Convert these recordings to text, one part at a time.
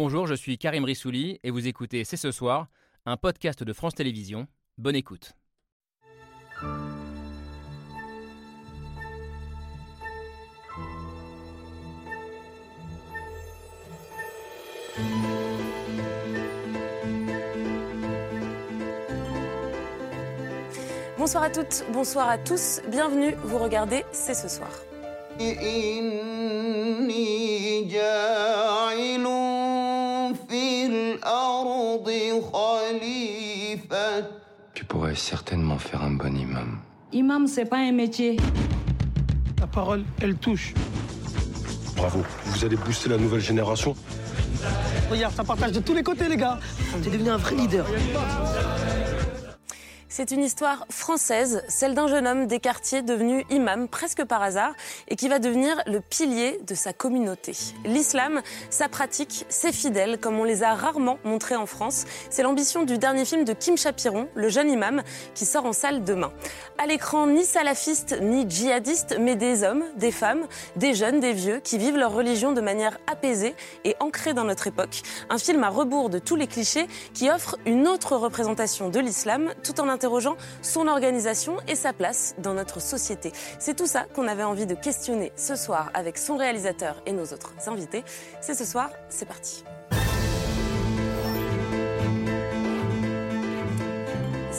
Bonjour, je suis Karim Rissouli et vous écoutez C'est ce soir, un podcast de France Télévisions. Bonne écoute. Bonsoir à toutes, bonsoir à tous, bienvenue, vous regardez C'est ce soir. إني جاعل في الأرض خليفة Tu pourrais certainement faire un bon imam. Imam, c'est pas un métier. La parole, elle touche. Bravo, vous allez booster la nouvelle génération. Regarde, ça partage de tous les côtés, les gars. T'es devenu un vrai leader. C'est une histoire française, celle d'un jeune homme des quartiers devenu imam presque par hasard et qui va devenir le pilier de sa communauté. L'islam, sa pratique, ses fidèles, comme on les a rarement montrés en France, c'est l'ambition du dernier film de Kim Chapiron, le jeune imam, qui sort en salle demain. À l'écran, ni salafistes ni djihadistes, mais des hommes, des femmes, des jeunes, des vieux, qui vivent leur religion de manière apaisée et ancrée dans notre époque. Un film à rebours de tous les clichés qui offre une autre représentation de l'islam tout en interrogeant son organisation et sa place dans notre société. C'est tout ça qu'on avait envie de questionner ce soir avec son réalisateur et nos autres invités. C'est ce soir, c'est parti.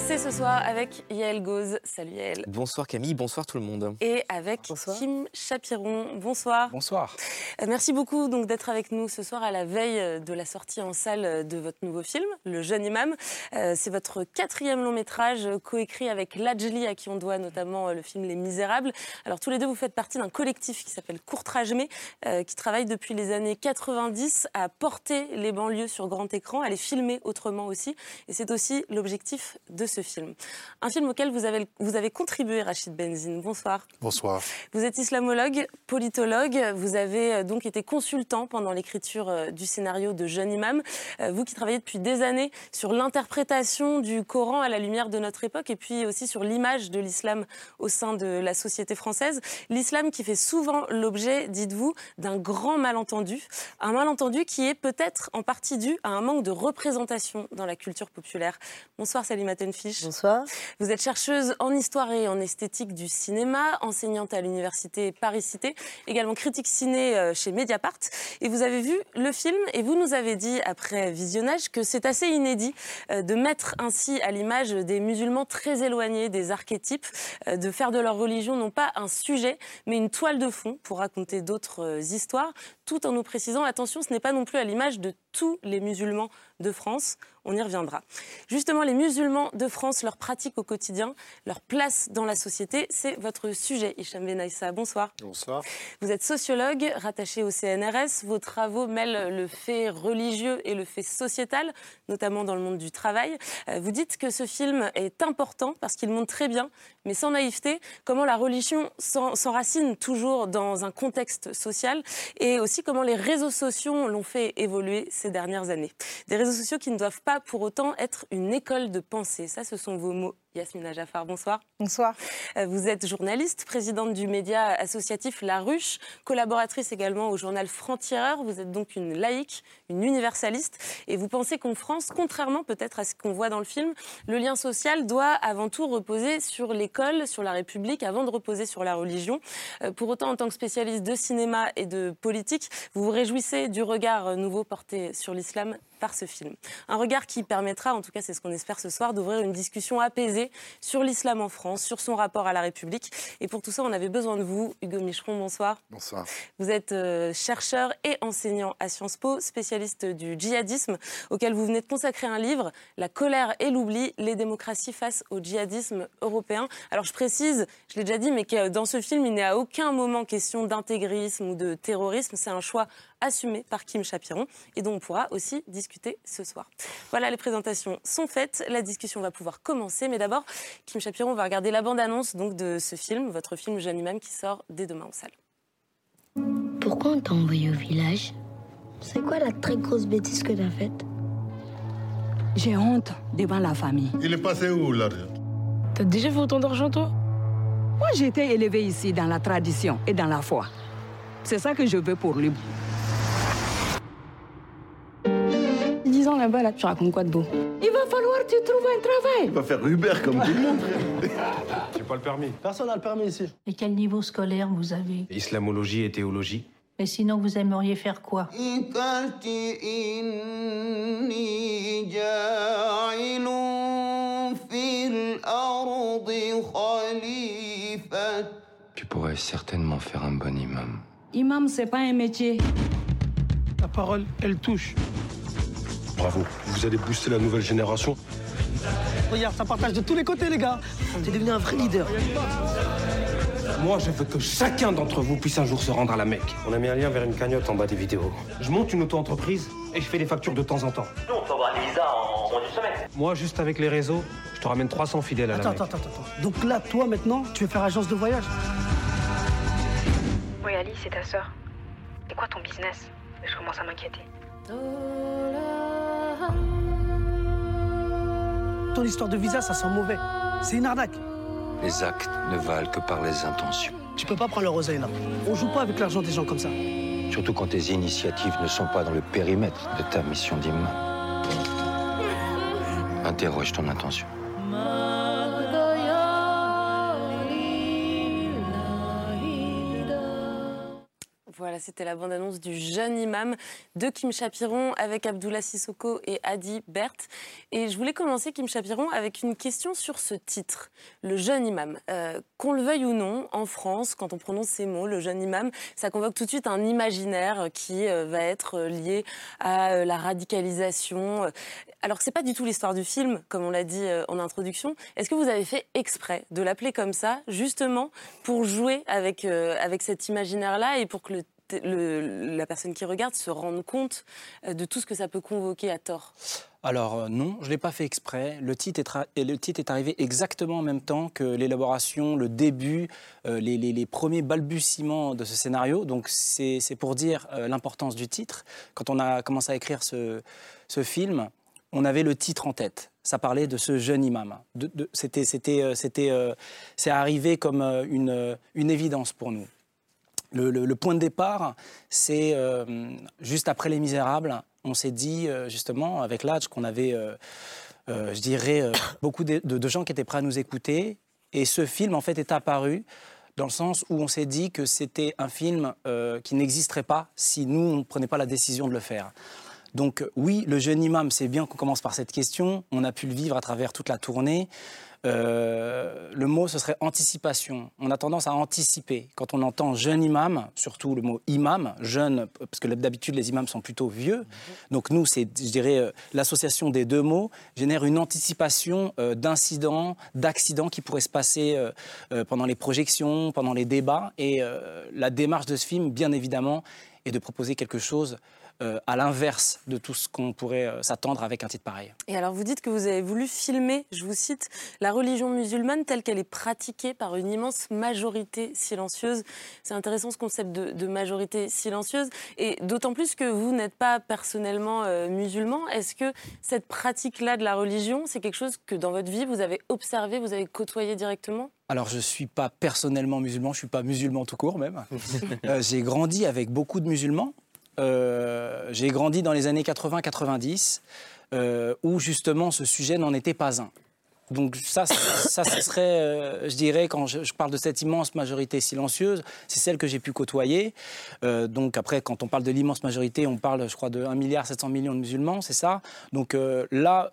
C'est ce soir avec Yael Gauze. Salut Yael. Bonsoir Camille, bonsoir tout le monde. Et avec Kim Chapiron. Bonsoir. Bonsoir. Euh, Merci beaucoup donc d'être avec nous ce soir à la veille euh, de la sortie en salle de votre nouveau film, Le Jeune Imam. Euh, C'est votre quatrième long métrage euh, coécrit avec Lajli, à qui on doit notamment euh, le film Les Misérables. Alors tous les deux, vous faites partie d'un collectif qui s'appelle Courtrajmé, euh, qui travaille depuis les années 90 à porter les banlieues sur grand écran, à les filmer autrement aussi. Et c'est aussi l'objectif de ce film. Un film auquel vous avez, vous avez contribué, Rachid Benzine. Bonsoir. Bonsoir. Vous êtes islamologue, politologue. Vous avez euh, donc été consultant pendant l'écriture euh, du scénario de Jeune Imam. Euh, Vous qui travaillez depuis des années sur l'interprétation du Coran à la lumière de notre époque et puis aussi sur l'image de l'islam au sein de la société française. L'islam qui fait souvent l'objet, dites-vous, d'un grand malentendu. Un malentendu qui est peut-être en partie dû à un manque de représentation dans la culture populaire. Bonsoir Salima Bonsoir. Vous êtes chercheuse en histoire et en esthétique du cinéma, enseignante à l'université Paris-Cité, également critique ciné euh, chez Mediapart. Et vous avez vu le film et vous nous avez dit après visionnage que c'est assez inédit euh, de mettre ainsi à l'image des musulmans très éloignés des archétypes, euh, de faire de leur religion non pas un sujet, mais une toile de fond pour raconter d'autres histoires, tout en nous précisant, attention, ce n'est pas non plus à l'image de tous les musulmans de France. On y reviendra. Justement, les musulmans de France, leur pratique au quotidien, leur place dans la société, c'est votre sujet, Hicham Benaïssa. Bonsoir. Bonsoir. Vous êtes sociologue, rattaché au CNRS. Vos travaux mêlent le fait religieux et le fait sociétal, notamment dans le monde du travail. Euh, Vous dites que ce film est important parce qu'il montre très bien, mais sans naïveté, comment la religion s'en- s'enracine toujours dans un contexte social et aussi comment les réseaux sociaux l'ont fait évoluer ces dernières années. Des réseaux sociaux qui ne doivent pas pour autant être une école de pensée. Ça, ce sont vos mots. Yasmina Jaffar, bonsoir. Bonsoir. Euh, Vous êtes journaliste, présidente du média associatif La Ruche, collaboratrice également au journal Franc-Tireur. Vous êtes donc une laïque, une universaliste. Et vous pensez qu'en France, contrairement peut-être à ce qu'on voit dans le film, le lien social doit avant tout reposer sur l'école, sur la République, avant de reposer sur la religion. Euh, Pour autant, en tant que spécialiste de cinéma et de politique, vous vous réjouissez du regard nouveau porté sur l'islam par ce film. Un regard qui permettra, en tout cas c'est ce qu'on espère ce soir, d'ouvrir une discussion apaisée sur l'islam en France, sur son rapport à la République. Et pour tout ça, on avait besoin de vous. Hugo Micheron, bonsoir. Bonsoir. Vous êtes euh, chercheur et enseignant à Sciences Po, spécialiste du djihadisme, auquel vous venez de consacrer un livre, La colère et l'oubli, les démocraties face au djihadisme européen. Alors je précise, je l'ai déjà dit, mais que dans ce film, il n'est à aucun moment question d'intégrisme ou de terrorisme. C'est un choix assumé par Kim Chapiron et dont on pourra aussi discuter ce soir. Voilà, les présentations sont faites, la discussion va pouvoir commencer, mais d'abord, Kim Chapiron va regarder la bande-annonce donc de ce film, votre film Jeune Imam, qui sort dès demain en salle. Pourquoi on t'a envoyé au village? C'est quoi la très grosse bêtise que t'as faite? J'ai honte devant la famille. Il est passé où l'argent T'as déjà fait autant d'argent, toi? Moi, j'ai été élevée ici dans la tradition et dans la foi. C'est ça que je veux pour lui. tu racontes quoi de beau? Il va falloir que tu trouves un travail. Il va faire Uber comme tout le monde. J'ai pas le permis. Personne n'a le permis ici. Et quel niveau scolaire vous avez? Islamologie et théologie. Et sinon, vous aimeriez faire quoi? Tu pourrais certainement faire un bon imam. Imam, c'est pas un métier. La parole, elle touche. Bravo. Vous allez booster la nouvelle génération. Regarde, ça partage de tous les côtés, les gars. T'es devenu un vrai leader. Moi, je veux que chacun d'entre vous puisse un jour se rendre à la Mecque. On a mis un lien vers une cagnotte en bas des vidéos. Je monte une auto-entreprise et je fais des factures de temps en temps. Nous, on peut avoir des visas en moins d'une semaine. Moi, juste avec les réseaux, je te ramène 300 fidèles à la Attends, Mecque. attends, attends, attends. Donc là, toi, maintenant, tu veux faire agence de voyage? Oui, Ali, c'est ta sœur. C'est quoi ton business? Je commence à m'inquiéter. Ton histoire de visa, ça sent mauvais. C'est une arnaque. Les actes ne valent que par les intentions. Tu peux pas prendre le roseille, là. On joue pas avec l'argent des gens comme ça. Surtout quand tes initiatives ne sont pas dans le périmètre de ta mission d'imam. Interroge ton intention. C'était la bande-annonce du jeune imam de Kim Chapiron avec Abdullah Sissoko et Adi Bert. Et je voulais commencer, Kim Chapiron, avec une question sur ce titre, le jeune imam. Euh, Qu'on le veuille ou non, en France, quand on prononce ces mots, le jeune imam, ça convoque tout de suite un imaginaire qui euh, va être lié à euh, la radicalisation. Alors, c'est pas du tout l'histoire du film, comme on l'a dit euh, en introduction. Est-ce que vous avez fait exprès de l'appeler comme ça, justement, pour jouer avec, euh, avec cet imaginaire-là et pour que le la personne qui regarde se rende compte euh, de tout ce que ça peut convoquer à tort? Alors euh, non, je ne l'ai pas fait exprès. Le titre, est arrivé exactement en même temps que l'élaboration, le début, euh, les, premiers balbutiements de ce scénario. Donc c'est pour dire l'importance du titre. Quand on a commencé à écrire ce, film, on avait le titre en tête. Ça parlait de ce jeune imam. C'était, euh, arrivé comme une évidence pour nous. Le, point de départ, c'est euh, juste après Les Misérables, on s'est dit euh, justement avec l'âge qu'on avait, euh, je dirais, beaucoup de, de, de, gens qui étaient prêts à nous écouter. Et ce film, en fait, est apparu dans le sens où on s'est dit que c'était un film qui n'existerait pas si nous, on ne prenait pas la décision de le faire. Donc oui, le jeune imam, c'est bien qu'on commence par cette question. On a pu le vivre à travers toute la tournée. Euh, le mot, ce serait anticipation. On a tendance à anticiper. Quand on entend jeune imam, surtout le mot imam, jeune, parce que d'habitude les imams sont plutôt vieux. Donc nous, c'est, je dirais, euh, l'association des deux mots génère une anticipation euh, d'incidents, d'accidents qui pourraient se passer pendant les projections, pendant les débats. Et la démarche de ce film, bien évidemment, est de proposer quelque chose euh, à l'inverse de tout ce qu'on pourrait euh, s'attendre avec un titre pareil. Et alors vous dites que vous avez voulu filmer, je vous cite, la religion musulmane telle qu'elle est pratiquée par une immense majorité silencieuse. C'est intéressant ce concept de, de majorité silencieuse, et d'autant plus que vous n'êtes pas personnellement euh, musulman. Est-ce que cette pratique-là de la religion, c'est quelque chose que dans votre vie vous avez observé, vous avez côtoyé directement? Alors, je ne suis pas personnellement musulman, je ne suis pas musulman tout court même. euh, j'ai grandi avec beaucoup de musulmans. Euh, j'ai grandi dans les années 80-90, euh, où justement ce sujet n'en était pas un. Donc ça, ça, ce serait, euh, je dirais, quand je, parle de cette immense majorité silencieuse, c'est celle que j'ai pu côtoyer. Euh, donc après, quand on parle de l'immense majorité, on parle, je crois, de 1 milliard 700 millions de musulmans, c'est ça? Donc euh, là,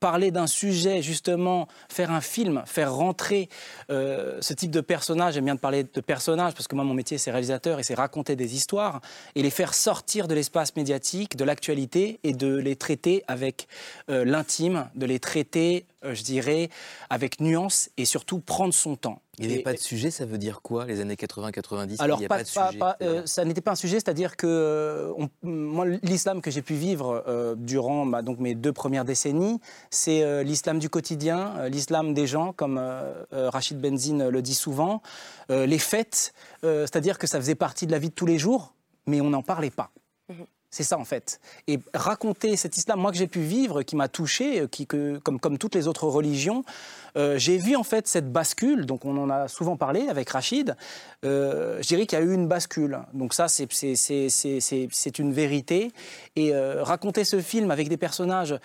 parler d'un sujet, justement, faire un film, faire rentrer ce type de personnage, j'aime bien de parler de personnages, parce que moi, mon métier, c'est réalisateur et c'est raconter des histoires, et les faire sortir de l'espace médiatique, de l'actualité, et de les traiter avec l'intime, de les traiter, je dirais, avec nuance, et surtout prendre son temps. Il n'y avait et, pas de sujet, ça veut dire quoi, les années 80-90 Alors, il pas, a pas de pas, sujet pas, euh, ça n'était pas un sujet, c'est-à-dire que euh, on, moi, l'islam que j'ai pu vivre euh, durant bah, donc mes deux premières décennies, c'est euh, l'islam du quotidien, euh, l'islam des gens, comme euh, Rachid Benzine le dit souvent, les fêtes, c'est-à-dire que ça faisait partie de la vie de tous les jours, mais on n'en parlait pas. C'est ça en fait. Et raconter cet islam, moi que j'ai pu vivre, qui m'a touché, qui, que, comme, comme toutes les autres religions, euh, j'ai vu en fait cette bascule, donc on en a souvent parlé avec Rachid, euh, je dirais qu'il y a eu une bascule. Donc ça, c'est une vérité. Et euh, raconter ce film avec des personnages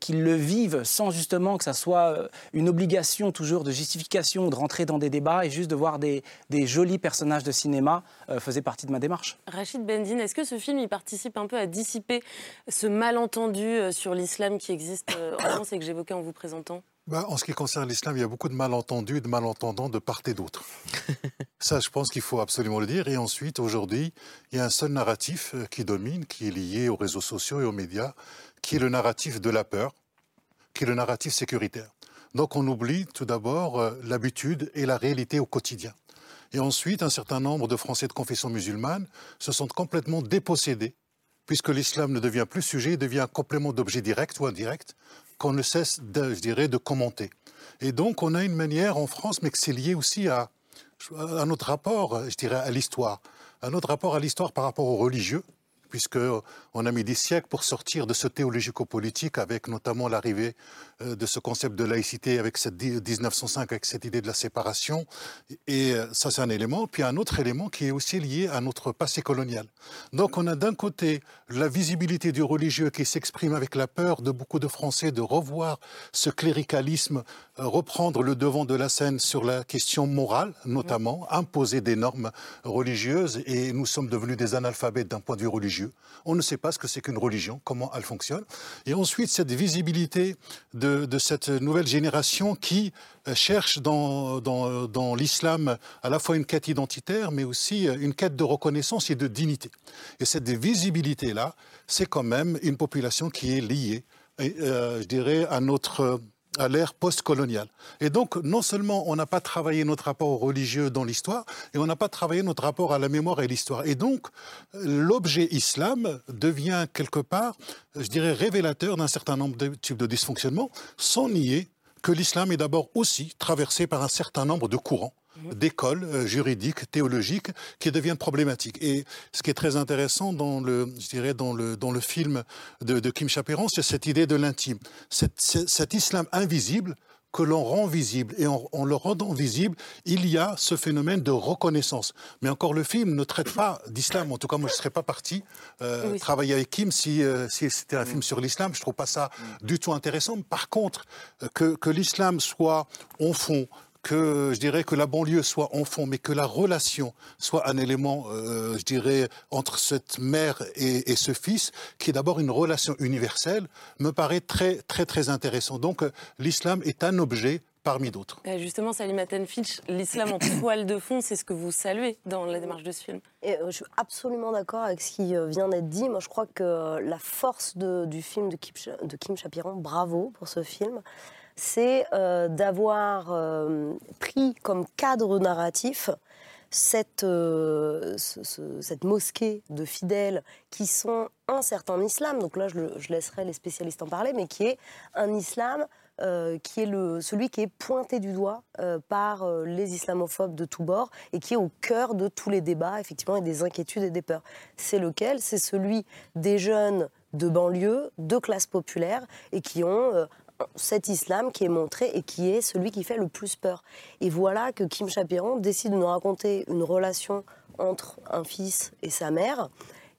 qui le vivent sans justement que ça soit une obligation toujours de justification, de rentrer dans des débats et juste de voir des, des jolis personnages de cinéma faisait partie de ma démarche. Rachid Bendine, est-ce que ce film il participe un peu à dissiper ce malentendu sur l'islam qui existe en France et que j'évoquais en vous présentant? Bah, en ce qui concerne l'islam, il y a beaucoup de malentendus, de malentendants de part et d'autre. Ça, je pense qu'il faut absolument le dire. Et ensuite, aujourd'hui, il y a un seul narratif euh, qui domine, qui est lié aux réseaux sociaux et aux médias, qui est le narratif de la peur, qui est le narratif sécuritaire. Donc on oublie tout d'abord euh, l'habitude et la réalité au quotidien. Et ensuite, un certain nombre de Français de confession musulmane se sont complètement dépossédés, puisque l'islam ne devient plus sujet, devient un complément d'objet direct ou indirect, qu'on ne cesse, de, je dirais, de commenter. Et donc, on a une manière en France, mais que c'est lié aussi à, à notre rapport, je dirais, à l'histoire, à notre rapport à l'histoire par rapport aux religieux, puisqu'on a mis des siècles pour sortir de ce théologico-politique, avec notamment l'arrivée euh, de ce concept de laïcité avec cette 1905, avec cette idée de la séparation. Et euh, ça, c'est un élément. Puis un autre élément qui est aussi lié à notre passé colonial. Donc on a d'un côté la visibilité du religieux qui s'exprime avec la peur de beaucoup de Français de revoir ce cléricalisme euh, reprendre le devant de la scène sur la question morale, notamment, imposer des normes religieuses. Et nous sommes devenus des analphabètes d'un point de vue religieux on ne sait pas ce que c'est qu'une religion, comment elle fonctionne. Et ensuite, cette visibilité de, cette nouvelle génération qui euh, cherche dans, l'islam à la fois une quête identitaire, mais aussi euh, une quête de reconnaissance et de dignité. Et cette visibilité-là, c'est quand même une population qui est liée, euh, je dirais, à notre à l'ère post-coloniale. Et donc, non seulement on n'a pas travaillé notre rapport religieux dans l'histoire, et on n'a pas travaillé notre rapport à la mémoire et l'histoire. Et donc, l'objet islam devient quelque part, je dirais, révélateur d'un certain nombre de types de dysfonctionnements, sans nier que l'islam est d'abord aussi traversé par un certain nombre de courants d'écoles euh, juridiques, théologiques, qui deviennent problématiques. Et ce qui est très intéressant dans le, je dirais, dans le, dans le film de, Kim Chaperon, c'est cette idée de l'intime. Cet, islam invisible que l'on rend visible. Et en, le rendant visible, il y a ce phénomène de reconnaissance. Mais encore, le film ne traite pas d'islam. En tout cas, moi, je ne serais pas parti euh, travailler avec Kim si, euh, si c'était un film sur l'islam. Je ne trouve pas ça du tout intéressant. Par contre, que, que l'islam soit, au fond, que je dirais que la banlieue soit en fond, mais que la relation soit un élément, euh, je dirais, entre cette mère et, ce fils, qui est d'abord une relation universelle, me paraît très, très, très intéressant. Donc, euh, l'islam est un objet parmi d'autres. Justement, Salim Fitch, l'islam en toile de fond, c'est ce que vous saluez dans la démarche de ce film. Et euh, je suis absolument d'accord avec ce qui vient d'être dit. Moi, je crois que la force du film de Kim, de Kim Chapiron, bravo pour ce film, c'est euh, d'avoir euh, pris comme cadre narratif cette, euh, cette mosquée de fidèles qui sont un certain islam, donc là je, laisserai les spécialistes en parler, mais qui est un islam qui est le, celui qui est pointé du doigt par les islamophobes de tous bords et qui est au cœur de tous les débats, effectivement, et des inquiétudes et des peurs. C'est lequel? C'est celui des jeunes de banlieue, de classe populaire, et qui ont cet islam qui est montré et qui est celui qui fait le plus peur. Et voilà que Kim Chapiron décide de nous raconter une relation entre un fils et sa mère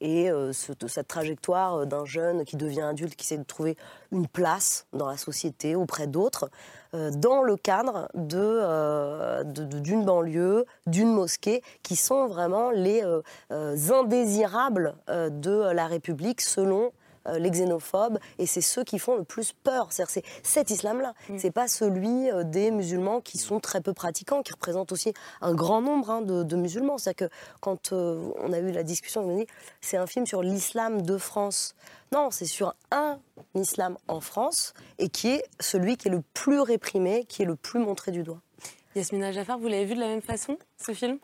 et euh, cette trajectoire d'un jeune qui devient adulte, qui essaie de trouver une place dans la société auprès d'autres, euh, dans le cadre euh, d'une banlieue, d'une mosquée, qui sont vraiment les indésirables de la République selon euh, les xénophobes, et c'est ceux qui font le plus peur. C'est cet islam-là. Mm. C'est pas celui euh, des musulmans qui sont très peu pratiquants, qui représentent aussi un grand nombre hein, de, musulmans. C'est-à-dire que quand euh, on a eu la discussion, on a dit c'est un film sur l'islam de France. Non, c'est sur un islam en France et qui est celui qui est le plus réprimé, qui est le plus montré du doigt. Yasmina Jaffar, vous l'avez vu de la même façon, ce film?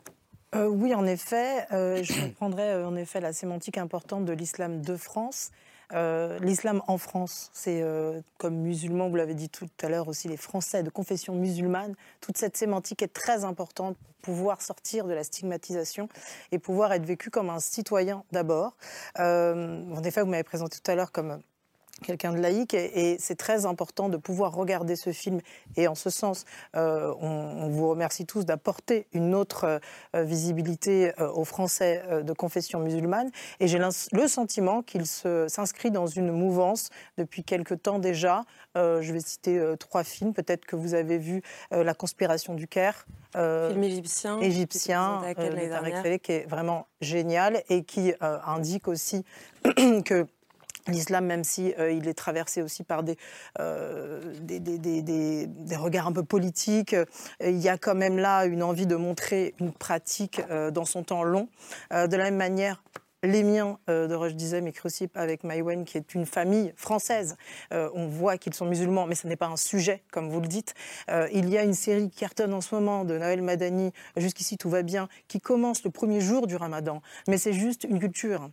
Oui, en effet, je reprendrai en effet la sémantique importante de l'islam de France. Euh, l'islam en France, c'est euh, comme musulman, vous l'avez dit tout à l'heure aussi, les Français de confession musulmane. Toute cette sémantique est très importante pour pouvoir sortir de la stigmatisation et pouvoir être vécu comme un citoyen d'abord. Euh, en effet, vous m'avez présenté tout à l'heure comme quelqu'un de laïque et, et c'est très important de pouvoir regarder ce film. Et en ce sens euh, on, on vous remercie tous d'apporter une autre euh, visibilité euh, aux Français de confession musulmane. Et j'ai le sentiment qu'il s'inscrit dans une mouvance depuis quelque temps déjà. Je vais citer trois films. Peut-être que vous avez vu La conspiration du Caire Film égyptien, égyptien qui est vraiment génial et qui indique aussi que L'islam, même si euh, il est traversé aussi par des, euh, des, regards un peu politiques, euh, il y a quand même là une envie de montrer une pratique dans son temps long. De la même manière, les miens euh, de Roche Dizem et Crucip avec Maïwen, qui est une famille française. On voit qu'ils sont musulmans, mais ce n'est pas un sujet, comme vous le dites. Il y a une série qui cartonne en ce moment de Noël Madani, Jusqu'ici tout va bien, qui commence le premier jour du ramadan. Mais c'est juste une culture.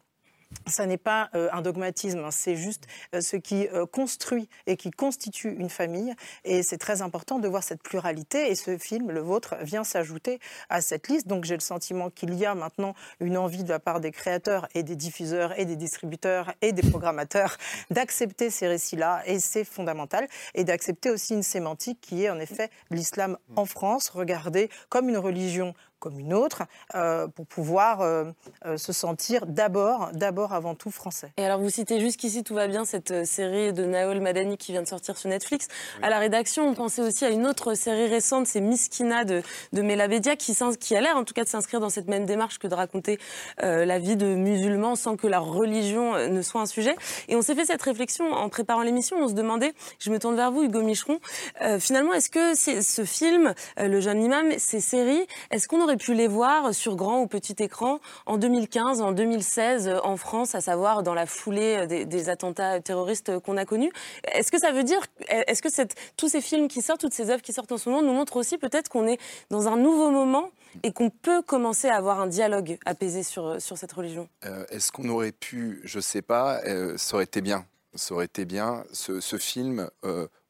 Ça n'est pas euh, un dogmatisme, hein, c'est juste euh, ce qui euh, construit et qui constitue une famille. Et c'est très important de voir cette pluralité. Et ce film, le vôtre, vient s'ajouter à cette liste. Donc j'ai le sentiment qu'il y a maintenant une envie de la part des créateurs et des diffuseurs et des distributeurs et des programmateurs d'accepter ces récits-là. Et c'est fondamental. Et d'accepter aussi une sémantique qui est en effet l'islam en France, regardé comme une religion comme une autre, euh, pour pouvoir euh, euh, se sentir d'abord, d'abord avant tout français. Et alors, vous citez jusqu'ici, tout va bien, cette série de Naol Madani qui vient de sortir sur Netflix. À la rédaction, on pensait aussi à une autre série récente, c'est Miskina de, de Melabedia, qui, qui a l'air en tout cas de s'inscrire dans cette même démarche que de raconter euh, la vie de musulmans sans que la religion ne soit un sujet. Et on s'est fait cette réflexion en préparant l'émission, on se demandait, je me tourne vers vous, Hugo Micheron, euh, finalement, est-ce que c'est- ce film, euh, Le jeune imam, ces séries, est-ce qu'on aurait pu les voir sur grand ou petit écran en 2015, en 2016 euh, en France, à savoir dans la foulée euh, des, attentats terroristes qu'on a connus Est-ce que ça veut dire, est-ce que tous ces films qui sortent, toutes ces œuvres qui sortent en ce moment nous montrent aussi peut-être qu'on est dans un nouveau moment et qu'on peut commencer à avoir un dialogue apaisé sur, euh, cette religion? Est-ce qu'on aurait pu, je sais pas, ça aurait été bien. Ça aurait été bien. Ce, film,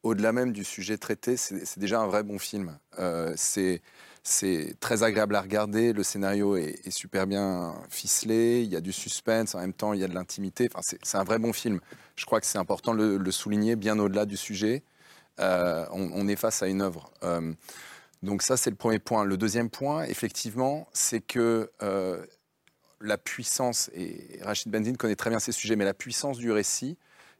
au-delà même du sujet traité, c'est déjà un vrai bon film. C'est c'est très agréable à regarder. Le scénario est, super bien ficelé. Il y a du suspense. En même temps, il y a de l'intimité. Enfin, c'est un vrai bon film. Je crois que c'est important de le, souligner, bien au-delà du sujet. Euh, on, on est face à une œuvre. Euh, donc ça, c'est le premier point. Le deuxième point, effectivement, c'est que euh, la puissance, et Rachid Benzine connaît très bien ces sujets, mais la puissance du récit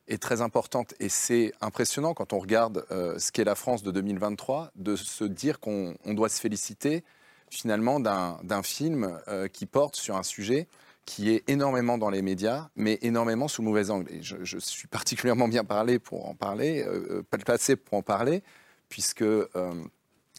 est très importante. Et c'est impressionnant quand on regarde euh, ce qu'est la France de 2023, de se dire qu'on on doit se féliciter finalement d'un film euh, qui porte sur un sujet qui est énormément dans les médias, mais énormément sous mauvais angle. Et je, suis particulièrement bien parlé pour en parler, euh, pas placé pour en parler, puisque euh,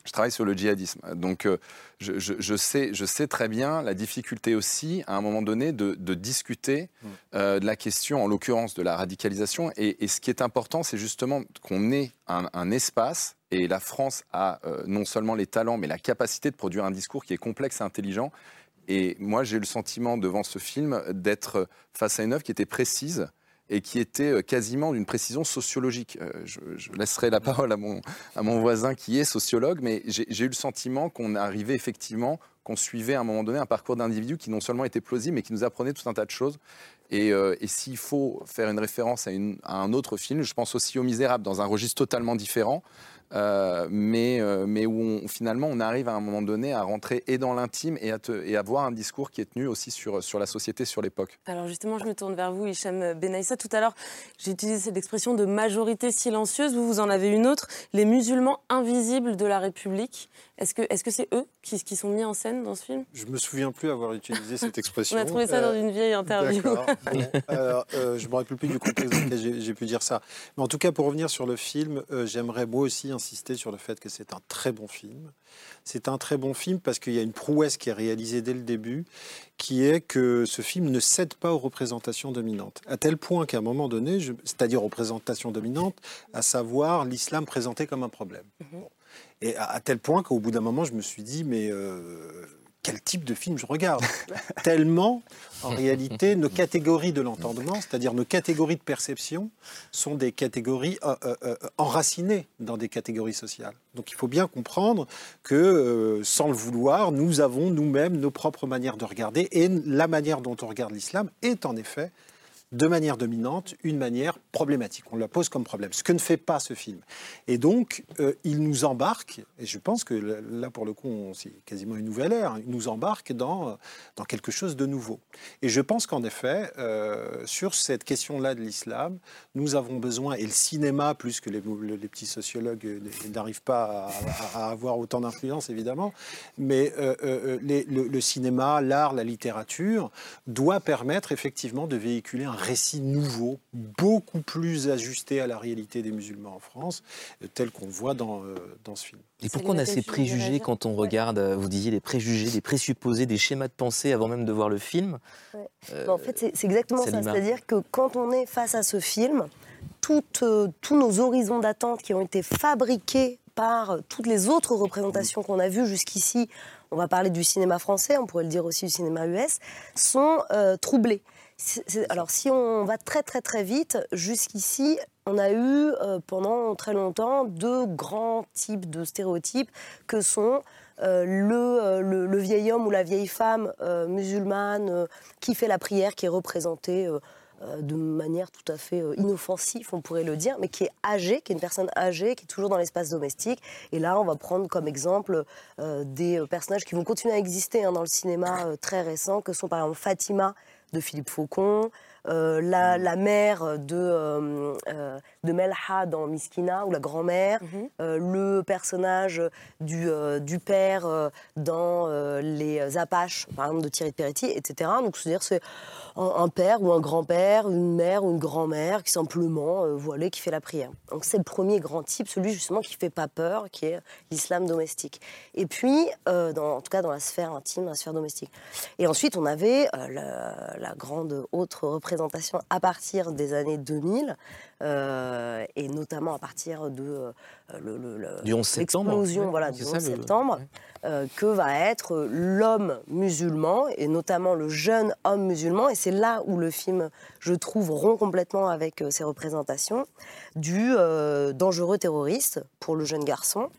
je travaille sur le djihadisme. Donc, euh, je, je- je sais, je sais très bien la difficulté aussi, à un moment donné, de, de discuter euh, de la question, en l'occurrence de la radicalisation. Et, et ce qui est important, c'est justement qu'on ait un, un espace, et la France a euh, non seulement les talents, mais la capacité de produire un discours qui est complexe et intelligent. Et moi, j'ai eu le sentiment, devant ce film, d'être face à une œuvre qui était précise et qui était euh, quasiment d'une précision sociologique. Euh, Je, laisserai la parole à mon, voisin qui est sociologue, mais j'ai eu le sentiment qu'on arrivait effectivement, qu'on suivait à un moment donné un parcours d'individu qui non seulement était plausible, mais qui nous apprenait tout un tas de choses. Et, euh, et s'il faut faire une référence à, à un autre film, je pense aussi aux Misérables, dans un registre totalement différent, euh, mais, euh, mais où finalement on arrive à un moment donné à rentrer et dans l'intime et, à te- et avoir un discours qui est tenu aussi sur, sur la société, sur l'époque. Alors justement, je me tourne vers vous, Hicham Benaïssa. Tout à l'heure, j'ai utilisé cette expression de majorité silencieuse. Vous, vous en avez une autre. Les musulmans invisibles de la République. Est-ce que est-ce que c'est eux qui, qui sont mis en scène dans ce film? Je me souviens plus avoir utilisé cette expression. On a trouvé ça dans une vieille interview. D'accord. Bon, alors, euh, je me rappelle plus du contexte dans lequel j'ai- pu dire ça. Mais en tout cas, pour revenir sur le film, euh, j'aimerais moi aussi insister sur le fait que c'est un très bon film. C'est un très bon film parce qu'il y a une prouesse qui est réalisée dès le début, qui est que ce film ne cède pas aux représentations dominantes. À tel point qu'à un moment donné, c'est-à-dire aux représentations dominantes, à savoir l'islam présenté comme un problème. Bon. Et à, à tel point qu'au bout d'un moment, je me suis dit, mais euh, quel type de film je regarde. Tellement, en réalité, nos catégories de l'entendement, c'est-à-dire nos catégories de perception, sont des catégories euh, euh, enracinées dans des catégories sociales. Donc il faut bien comprendre que, euh, sans le vouloir, nous avons nous-mêmes nos propres manières de regarder, et la manière dont on regarde l'islam est en effet de manière dominante une manière problématique. On la pose comme problème, ce que ne fait pas ce film. Et donc, euh, il nous embarque, et je pense que là, pour le coup, c'est quasiment une nouvelle ère, il nous embarque dans, dans quelque chose de nouveau. Et je pense qu'en effet, euh, sur cette question-là de l'islam, nous avons besoin, et le cinéma, plus que les, petits sociologues euh, n'arrivent pas à, avoir autant d'influence, évidemment, mais le, le cinéma, l'art, la littérature, doit permettre effectivement de véhiculer un récit nouveau, beaucoup plus ajusté à la réalité des musulmans en France, euh, tel qu'on voit dans, euh, dans ce film. Et pourquoi on a ces préjugés quand on regarde, euh, vous disiez, les préjugés, des présupposés, des schémas de pensée avant même de voir le film Ouais. Euh, en fait, c'est exactement ça. C'est-à-dire que quand on est face à ce film, euh, tous nos horizons d'attente qui ont été fabriqués par toutes les autres représentations qu'on a vues jusqu'ici, on va parler du cinéma français, on pourrait le dire aussi du cinéma US, sont euh, troublés. Alors si on va très très très vite, jusqu'ici, on a eu euh, pendant très longtemps deux grands types de stéréotypes que sont euh, le, euh, le- vieil homme ou la vieille femme musulmane qui fait la prière, qui est représentée de manière tout à fait inoffensive, on pourrait le dire, mais qui est âgée, qui est une personne âgée, qui est toujours dans l'espace domestique. Et là, on va prendre comme exemple des personnages qui vont continuer à exister hein, dans le cinéma très récent, que sont par exemple Fatima de Philippe Faucon, euh, la, la mère de, euh, euh, de Melha dans Miskina, ou la grand-mère, euh, le personnage du, euh, du père euh, dans Les Apaches, par exemple, de Thierry de Peretti, etc. Donc, c'est-à-dire, c'est un, père ou un grand-père, une mère ou une grand-mère qui simplement, voilée, qui fait la prière. Donc, c'est le premier grand type, celui justement qui fait pas peur, qui est l'islam domestique. Et puis, dans, en tout cas dans la sphère intime, dans la sphère domestique. Et ensuite, on avait la, la grande autre représentation à partir des années 2000, euh, et notamment à partir de euh, le, le- le- Du 11 septembre. l'explosion, Ouais, voilà, c'est du ça, 11 le- septembre, euh, que va être l'homme musulman, et notamment le jeune homme musulman. Et c'est là où le film, je trouve, rompt complètement avec euh, ses représentations, du euh, dangereux terroriste pour le jeune garçon,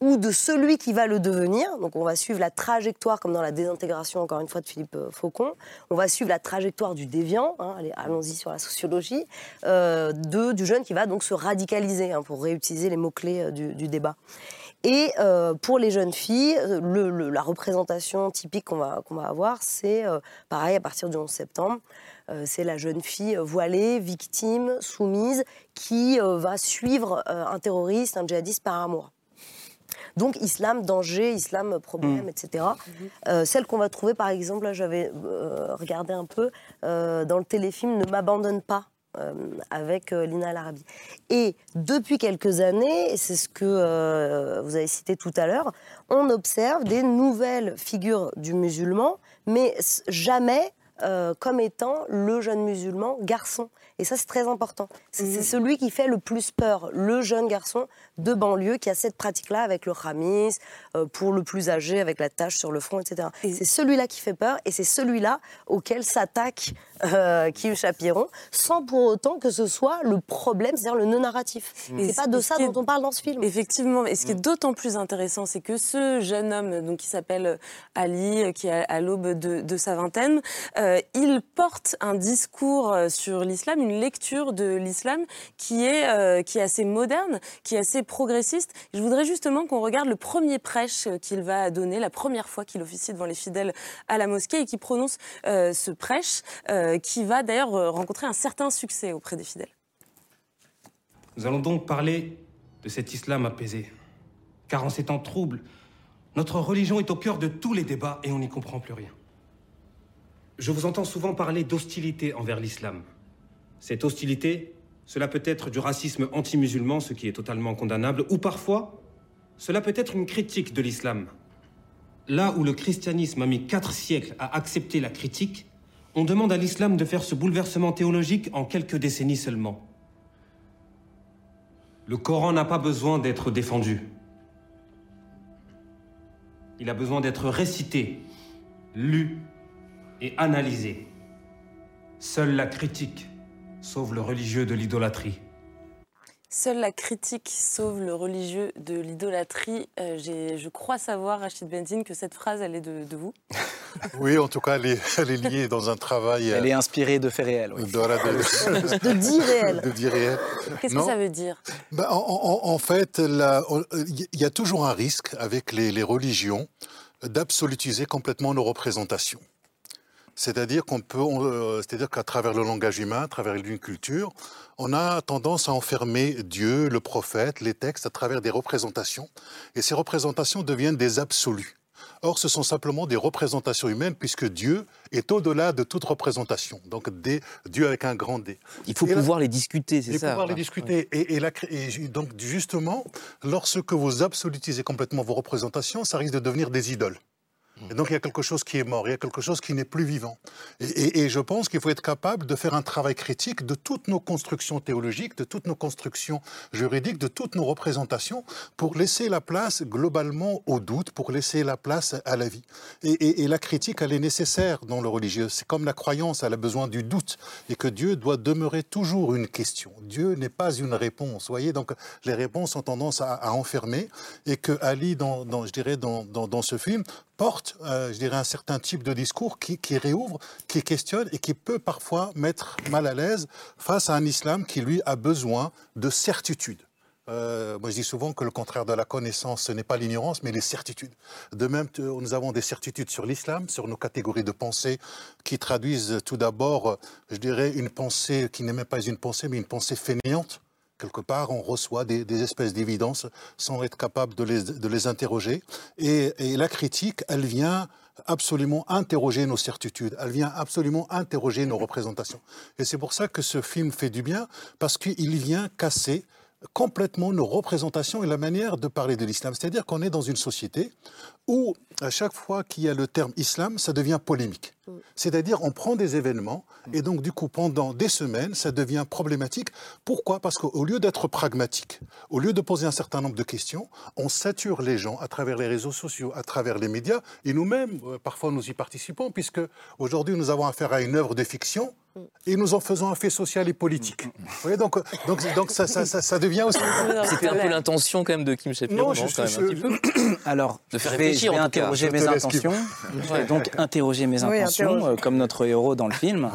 ou de celui qui va le devenir. Donc on va suivre la trajectoire, comme dans la désintégration, encore une fois, de Philippe euh, Faucon. On va suivre la trajectoire du déviant, hein, allons-y sur la sociologie, euh, de, du jeune qui va donc se radicaliser, hein, pour réutiliser les mots-clés euh, du, du débat. Et euh, pour les jeunes filles, le- le- la représentation typique qu'on va, qu'on va avoir, c'est euh, pareil à partir du 11 septembre. Euh, c'est la jeune fille voilée, victime, soumise, qui va suivre un terroriste, un djihadiste par amour. Donc islam danger, islam problème, etc. Euh, celle qu'on va trouver par exemple, là j'avais regardé un peu dans le téléfilm Ne m'abandonne pas. Euh, avec euh, Lina El Arabi. Et depuis quelques années, et c'est ce que euh, vous avez cité tout à l'heure, on observe des nouvelles figures du musulman, mais jamais euh, comme étant le jeune musulman garçon. Et ça, c'est très important. C'est c'est celui qui fait le plus peur, le jeune garçon de banlieue qui a cette pratique-là avec le khamis, euh, pour le plus âgé avec la tache sur le front, etc. C'est celui-là qui fait peur et c'est celui-là auquel s'attaque euh, Kim Chapiron, sans pour autant que ce soit le problème, c'est-à-dire le non-narratif. Et C'est pas de ça dont on parle dans ce film. Effectivement, et ce qui est d'autant plus intéressant, c'est que ce jeune homme, donc qui s'appelle Ali, euh, qui est à l'aube de, de sa vingtaine, euh, il porte un discours euh, sur l'islam, une lecture de l'islam qui est euh, qui est assez moderne, qui est assez progressiste. Je voudrais justement qu'on regarde le premier prêche euh, qu'il va donner, la première fois qu'il officie devant les fidèles à la mosquée et qui prononce euh, ce prêche, euh, qui va d'ailleurs rencontrer un certain succès auprès des fidèles. Nous allons donc parler de cet islam apaisé. Car en ces temps troubles, notre religion est au cœur de tous les débats et on n'y comprend plus rien. Je vous entends souvent parler d'hostilité envers l'islam. Cette hostilité, cela peut être du racisme anti-musulman, ce qui est totalement condamnable, ou parfois, cela peut être une critique de l'islam. Là où le christianisme a mis quatre siècles à accepter la critique, on demande à l'islam de faire ce bouleversement théologique en quelques décennies seulement. Le Coran n'a pas besoin d'être défendu. Il a besoin d'être récité lu et analysé. Seule la critique sauve le religieux de l'idolâtrie. Seule la critique sauve le religieux de l'idolâtrie. Euh, j'ai- je crois savoir, Rachid Benzine, que cette phrase, elle est de, de vous. Oui, en tout cas, elle est, elle est liée dans un travail. Elle est inspirée de faits réels. oui. de, voilà, de- De dits réels. De dits réels. Qu'est-ce que ça veut dire? Ben, en, en- en fait, il y a toujours un risque avec les, les religions d'absolutiser complètement nos représentations. C'est-à-dire qu'on peut, euh, c'est-à-dire qu'à travers le langage humain, à travers une culture, on a tendance à enfermer Dieu, le prophète, les textes à travers des représentations, et ces représentations deviennent des absolus. Or, ce sont simplement des représentations humaines, puisque Dieu est au-delà de toute représentation. Donc, des, Dieu avec un grand D. Il faut Et là- pouvoir les discuter, c'est et ça. pouvoir les discuter. Et, et la donc, justement, lorsque vous absolutisez complètement vos représentations, ça risque de devenir des idoles. Et donc, il y a quelque chose qui est mort, il y a quelque chose qui n'est plus vivant. Et, je pense qu'il faut être capable de faire un travail critique de toutes nos constructions théologiques, de toutes nos constructions juridiques, de toutes nos représentations, pour laisser la place globalement au doute, pour laisser la place à la vie. Et, la critique, elle est nécessaire dans le religieux. C'est comme la croyance, elle a besoin du doute. Et que Dieu doit demeurer toujours une question. Dieu n'est pas une réponse. Vous voyez, donc les réponses ont tendance à, enfermer. Et que Ali, je dirais, dans ce film, porte, euh, je dirais, un certain type de discours qui, réouvre, qui questionne et qui peut parfois mettre mal à l'aise face à un islam qui, lui, a besoin de certitude. Euh, moi, je dis souvent que le contraire de la connaissance, ce n'est pas l'ignorance, mais les certitudes. De même, tu- nous avons des certitudes sur l'islam, sur nos catégories de pensée, qui traduisent tout d'abord, euh, je dirais, une pensée qui n'est même pas une pensée, mais une pensée fainéante. Quelque part, on reçoit des, espèces d'évidences sans être capable de les, interroger. Et la critique, elle vient absolument interroger nos certitudes, elle vient absolument interroger nos représentations. Et c'est pour ça que ce film fait du bien, parce qu'il vient casser complètement nos représentations et la manière de parler de l'islam. C'est-à-dire qu'on est dans une société où, à chaque fois qu'il y a le terme islam, ça devient polémique. C'est-à-dire, on prend des événements et donc, du coup, pendant des semaines, ça devient problématique. Pourquoi? Parce qu'au lieu d'être pragmatique, au lieu de poser un certain nombre de questions, on sature les gens à travers les réseaux sociaux, à travers les médias, et nous-mêmes, euh, parfois, nous y participons, puisque aujourd'hui, nous avons affaire à une œuvre de fiction et nous en faisons un fait social et politique. Vous voyez, donc, euh, donc, donc ça, ça, ça, ça devient aussi... C'était un peu l'intention quand même de Kim Shapiro, Non, je- quand même, je- un petit peu. Alors, De faire je vais, réfléchir, je vais interroger Je mes intentions. Je vais donc interroger mes Oui, intentions, euh, comme notre héros dans le film.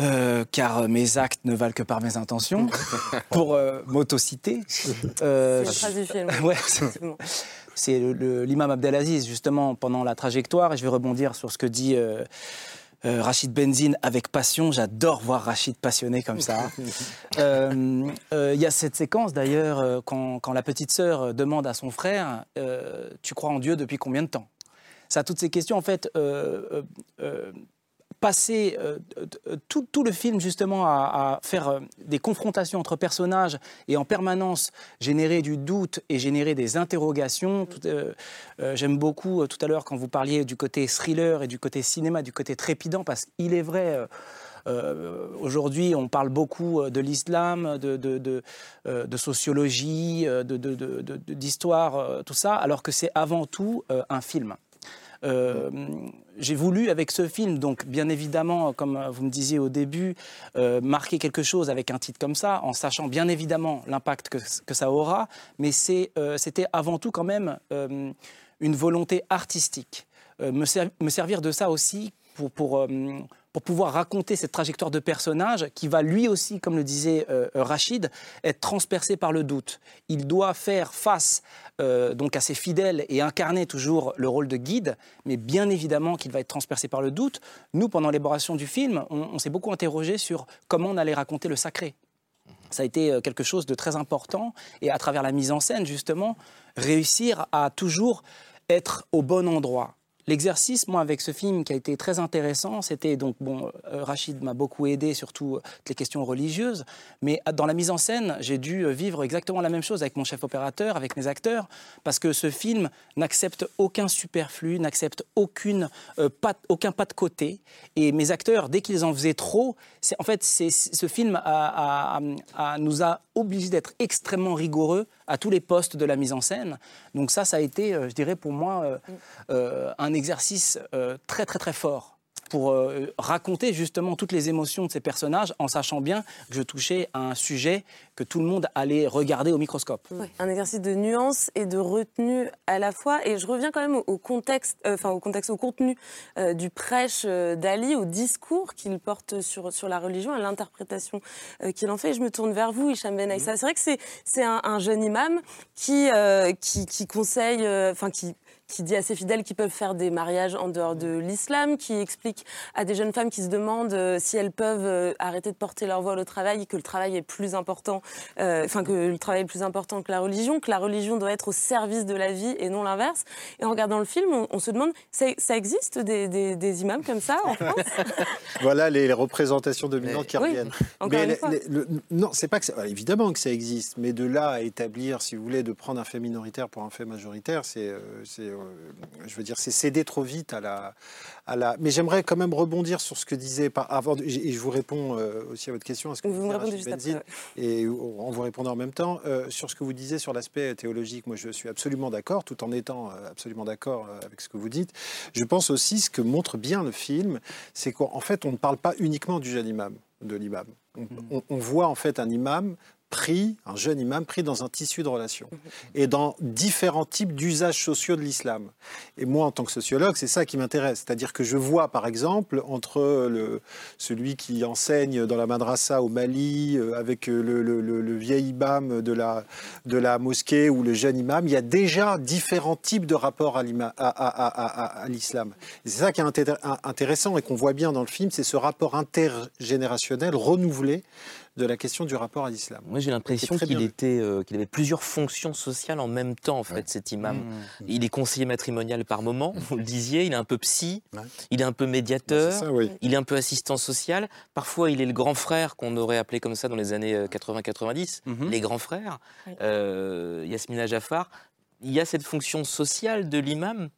Euh, car mes actes ne valent que par mes intentions. Pour euh, m'autociter. euh, C'est. Ouais, l'imam Abdelaziz, justement, pendant la trajectoire. Et je vais rebondir sur ce que dit euh, euh, Rachid Benzine avec passion. J'adore voir Rachid passionné comme ça. Euh, euh, Il y a cette séquence, d'ailleurs, euh, quand, quand la petite sœur demande à son frère euh, Tu crois en Dieu depuis combien de temps? Ça, toutes ces questions, en fait, euh, euh, euh, passer euh, tout, tout le film justement à, à faire euh, des confrontations entre personnages et en permanence générer du doute et générer des interrogations. Euh, euh, J'aime beaucoup tout à l'heure quand vous parliez du côté thriller et du côté cinéma, du côté trépidant, parce qu'il est vrai. euh, Aujourd'hui, on parle beaucoup de l'islam, de, de, de, euh, de sociologie, d'histoire, tout ça, alors que c'est avant tout euh, un film. Euh, j'ai voulu avec ce film, donc bien évidemment, comme vous me disiez au début, euh, marquer quelque chose avec un titre comme ça, en sachant bien évidemment l'impact que, que ça aura, mais euh, c'était avant tout quand même euh, une volonté artistique. Euh, me, me servir de ça aussi pour, pour, euh, pour pouvoir raconter cette trajectoire de personnage qui va lui aussi, comme le disait euh, Rachid, être transpercé par le doute. Il doit faire face euh, donc à ses fidèles et incarner toujours le rôle de guide, mais bien évidemment qu'il va être transpercé par le doute. Nous, pendant l'élaboration du film, on, on s'est beaucoup interrogé sur comment on allait raconter le sacré. Ça a été euh, quelque chose de très important et à travers la mise en scène, justement, réussir à toujours être au bon endroit. L'exercice, moi, avec ce film qui a été très intéressant, c'était donc, bon, euh, Rachid m'a beaucoup aidé, surtout euh, les questions religieuses, mais euh, dans la mise en scène, j'ai dû euh, vivre exactement la même chose avec mon chef opérateur, avec mes acteurs, parce que ce film n'accepte aucun superflu, n'accepte aucune, pas, aucun pas de côté, et mes acteurs, dès qu'ils en faisaient trop, en fait, ce film a- nous a obligés d'être extrêmement rigoureux à tous les postes de la mise en scène. Donc ça, ça a été, euh, je dirais, pour moi, euh, euh, un exercice très, très, très fort pour euh, raconter justement toutes les émotions de ces personnages en sachant bien que je touchais à un sujet que tout le monde allait regarder au microscope. Un exercice de nuance et de retenue à la fois. Et je reviens quand même au, contexte, euh, enfin au contexte, au contenu euh, du prêche d'Ali, au discours qu'il porte sur, sur la religion, à l'interprétation qu'il en fait. Et je me tourne vers vous, Hicham Ben Aïssa. C'est vrai que c'est, un, un jeune imam qui, qui, qui conseille, enfin qui qui dit à ses fidèles qu'ils peuvent faire des mariages en dehors de l'islam, qui explique à des jeunes femmes qui se demandent euh, si elles peuvent euh, arrêter de porter leur voile au travail et que le travail est plus important, euh, enfin que le travail est plus important que la religion, que la religion doit être au service de la vie et non l'inverse. Et en regardant le film, on, on se demande, ça, ça existe des, des, des imams comme ça en France? Voilà les, les représentations dominantes qui reviennent. les- les- le- non, c'est pas que ça- évidemment que ça existe, mais de là à établir, si vous voulez, de prendre un fait minoritaire pour un fait majoritaire, c'est, je veux dire, c'est céder trop vite à la, à la. Mais j'aimerais quand même rebondir sur ce que disait par avant, et je vous réponds euh, aussi à votre question. À ce que Vous me disait répondez juste Benzine, après, Et en vous répondant en même temps euh, sur ce que vous disiez sur l'aspect théologique. Moi, je suis absolument d'accord, tout en étant euh, absolument d'accord euh, avec ce que vous dites. Je pense aussi ce que montre bien le film, c'est qu'en fait, on ne parle pas uniquement du jeune imam, de l'imam. On- on voit en fait un imam pris, un jeune imam pris dans un tissu de relations et dans différents types d'usages sociaux de l'islam. Et moi, en tant que sociologue, c'est ça qui m'intéresse. C'est-à-dire que je vois, par exemple, entre le, celui qui enseigne dans la madrasa au Mali, euh, avec euh, le, le- vieil imam de la, de la mosquée ou le jeune imam, il y a déjà différents types de rapports à l'islam. C'est ça qui est intér- intéressant et qu'on voit bien dans le film, c'est ce rapport intergénérationnel renouvelé de la question du rapport à l'islam. Moi, j'ai l'impression qu'il était, euh, qu'il avait plusieurs fonctions sociales en même temps, en fait, cet imam. Mmh. Il est conseiller matrimonial par moment, vous le disiez, il est un peu psy, Ouais. il est un peu médiateur, C'est ça, oui. il est un peu assistant social. Parfois, il est le grand frère qu'on aurait appelé comme ça dans les années euh, 80-90, Mhm. les grands frères. Oui. Euh, Yasmina Jaffar, il y a cette fonction sociale de l'imam.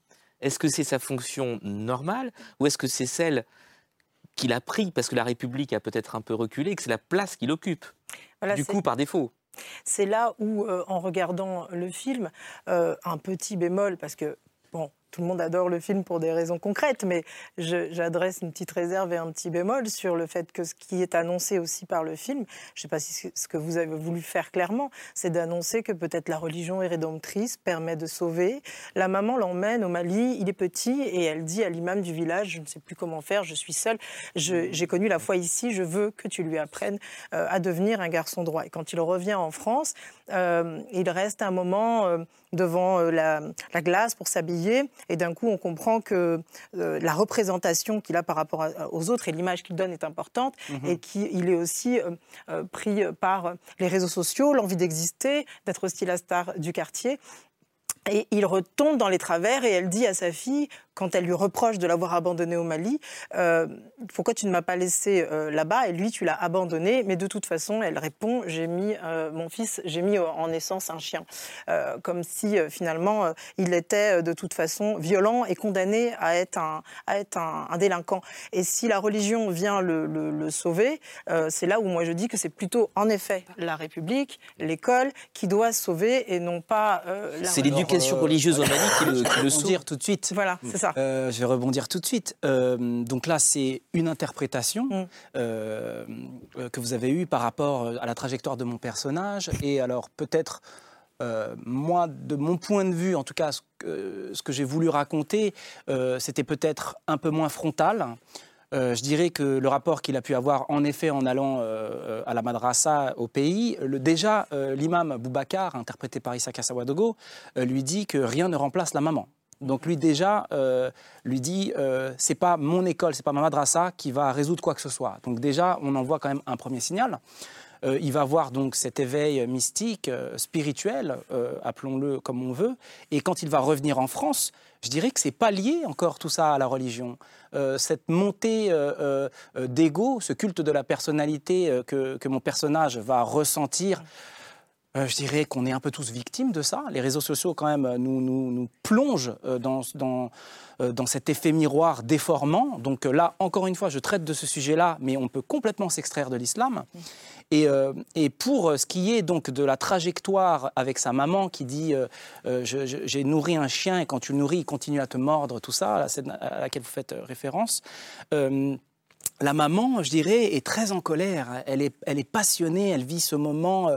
Est-ce que c'est sa fonction normale ou est-ce que c'est celle qu'il a pris parce que la République a peut-être un peu reculé et que c'est la place qu'il occupe Voilà, Du coup, par défaut. C'est là où, euh, en regardant le film, euh, un petit bémol, parce que, bon, tout le monde adore le film pour des raisons concrètes, mais j'adresse une petite réserve et un petit bémol sur le fait que ce qui est annoncé aussi par le film, je ne sais pas si ce que vous avez voulu faire clairement, c'est d'annoncer que peut-être la religion est rédemptrice, permet de sauver. La maman l'emmène au Mali, il est petit, et elle dit à l'imam du village, je ne sais plus comment faire, je suis seule, j'ai connu la foi ici, je veux que tu lui apprennes euh, à devenir un garçon droit. Et quand il revient en France, euh, il reste un moment euh, devant la glace pour s'habiller, et d'un coup on comprend que euh, la représentation qu'il a par rapport à- aux autres et l'image qu'il donne est importante, Mhm. et qu'il est aussi euh, euh, pris par les réseaux sociaux, l'envie d'exister, d'être aussi la star du quartier. Et il retombe dans les travers et elle dit à sa fille, quand elle lui reproche de l'avoir abandonné au Mali, euh, pourquoi tu ne m'as pas laissé euh, là-bas? Et lui, tu l'as abandonné. Mais de toute façon, elle répond, j'ai mis euh, mon fils, j'ai mis en naissance un chien, Euh, comme si euh, finalement euh, il était euh, de toute façon violent et condamné à être un, à être un, un délinquant. Et si la religion vient le, le- le sauver, euh, c'est là où moi je dis que c'est plutôt en effet la République, l'école qui doit sauver et non pas euh, la C'est l'éducation religieuse au Mali qui le, qui le tout de suite. Voilà, c'est ça. Euh, je vais rebondir tout de suite. Euh, donc là, c'est une interprétation Mm. euh, euh, que vous avez eue par rapport à la trajectoire de mon personnage. Et alors, peut-être, euh, moi, de mon point de vue, en tout cas, ce que, j'ai voulu raconter, euh, c'était peut-être un peu moins frontal. Euh, je dirais que le rapport qu'il a pu avoir, en effet, en allant euh, à la madrasa au pays, déjà, euh, l'imam Boubacar, interprété par Issa Kassawadogo, euh, lui dit que rien ne remplace la maman. Donc lui déjà euh, lui dit euh, c'est pas mon école, c'est pas ma madrasa qui va résoudre quoi que ce soit. Donc déjà on envoie quand même un premier signal. Euh, il va voir donc cet éveil mystique, euh, spirituel, euh, appelons-le comme on veut. Et quand il va revenir en France, je dirais que c'est pas lié encore tout ça à la religion. Euh, cette montée euh, euh, d'ego, ce culte de la personnalité que, que mon personnage va ressentir. Je dirais qu'on est un peu tous victimes de ça. Les réseaux sociaux, quand même, nous, nous, plongent dans, dans, dans cet effet miroir déformant. Donc là, encore une fois, je traite de ce sujet-là, mais on peut complètement s'extraire de l'islam. Et, euh, et pour euh, ce qui est donc de la trajectoire avec sa maman qui dit euh, j'ai nourri un chien et quand tu le nourris, il continue à te mordre, tout ça, la scène à laquelle vous faites référence. la maman, je dirais, est très en colère. Elle est, elle est passionnée, elle vit ce moment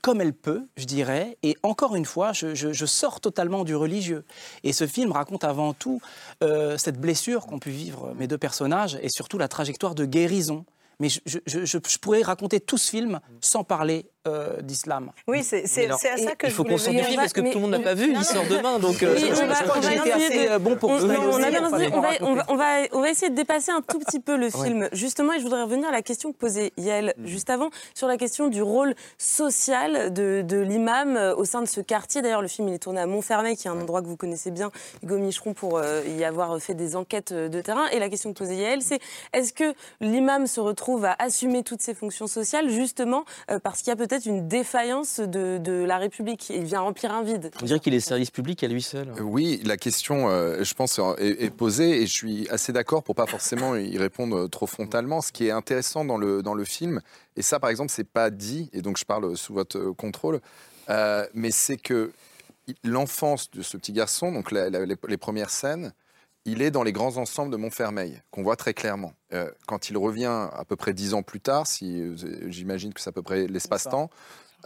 comme elle peut, je dirais. Et encore une fois, je, je- je sors totalement du religieux. Et ce film raconte avant tout cette blessure qu'ont pu vivre mes deux personnages et surtout la trajectoire de guérison. Mais je, pourrais raconter tout ce film sans parler euh, d'islam. Oui, c'est à ça que il faut qu'on film parce que tout le monde n'a pas vu. Il sort demain, donc. euh, Oui, je- on va- on essayer assez euh, bon pour on- non, on va- on essayer de dépasser un tout petit peu le Ouais. film. Justement, et je voudrais revenir à la question que posait Yael Mm. juste avant, sur la question du rôle social de, de l'imam euh, au sein de ce quartier. D'ailleurs, le film il est tourné à Montfermeil, qui est un endroit que vous connaissez bien, Hugo Micheron, pour euh, y avoir fait des enquêtes de terrain. Et la question que posait Yael, c'est est-ce que l'imam se retrouve à assumer toutes ses fonctions sociales, justement parce qu'il y a peut-être une défaillance de, de la République Il vient remplir un vide. On dirait qu'il est service public à lui seul. Euh, Oui, la question, euh, je pense, est, est posée et je suis assez d'accord pour pas forcément y répondre trop frontalement. Ce qui est intéressant dans le, dans le film, et ça par exemple, c'est pas dit, et donc je parle sous votre euh, contrôle, euh, mais c'est que l'enfance de ce petit garçon, donc la- la- les, les premières scènes, il est dans les grands ensembles de Montfermeil, qu'on voit très clairement. Euh, quand il revient à peu près dix ans plus tard, si euh, j'imagine que c'est à peu près l'espace-temps,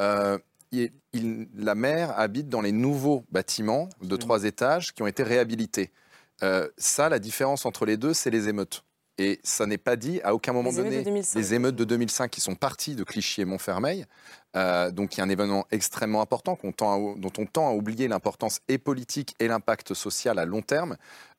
euh, il- il- la mère habite dans les nouveaux bâtiments de trois étages qui ont été réhabilités. Euh, ça, la différence entre les deux, c'est les émeutes. Et ça n'est pas dit à aucun moment Les donné. de 2005. Les émeutes de 2005 qui sont parties de Clichy et Montfermeil. Euh, donc il y a un événement extrêmement important qu'on tend à- dont on tend à oublier l'importance et politique et l'impact social à long terme.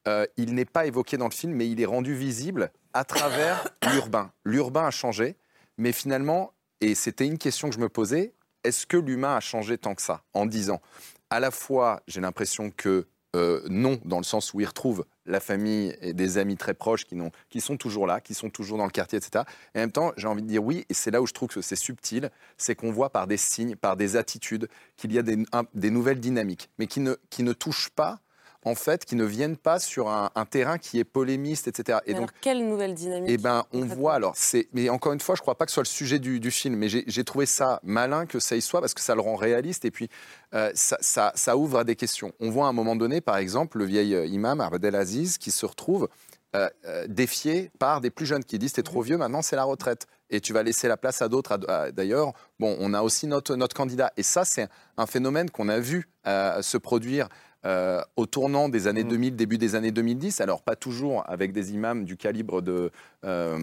Euh, il n'est pas évoqué dans le film, mais il est rendu visible à travers l'urbain. L'urbain a changé, mais finalement, et c'était une question que je me posais, est-ce que l'humain a changé tant que ça En disant, à la fois, j'ai l'impression que euh, non, dans le sens où il retrouve la famille et des amis très proches qui, sont toujours là, qui sont toujours dans le quartier, etc. Et en même temps, j'ai envie de dire oui, et c'est là où je trouve que c'est subtil, c'est qu'on voit par des signes, par des attitudes, qu'il y a des, un- des nouvelles dynamiques, mais qui ne, qui ne touchent pas, en fait, qui ne viennent pas sur un, un terrain qui est polémiste, etc. Et donc, quelle nouvelle dynamique eh ben, on voit alors. C'est, mais encore une fois, je crois pas que ce soit le sujet du, du film, mais j'ai, trouvé ça malin que ça y soit parce que ça le rend réaliste et puis euh, ça, ça- ça ouvre à des questions. On voit à un moment donné, par exemple, le vieil euh, imam Abdelaziz qui se retrouve euh, euh, défié par des plus jeunes qui disent t'es trop vieux, maintenant c'est la retraite et tu vas laisser la place à d'autres. D'ailleurs, bon, on a aussi notre notre candidat et ça c'est un phénomène qu'on a vu euh, se produire euh, au tournant des années 2000, début des années 2010. Alors, pas toujours avec des imams du calibre de, euh,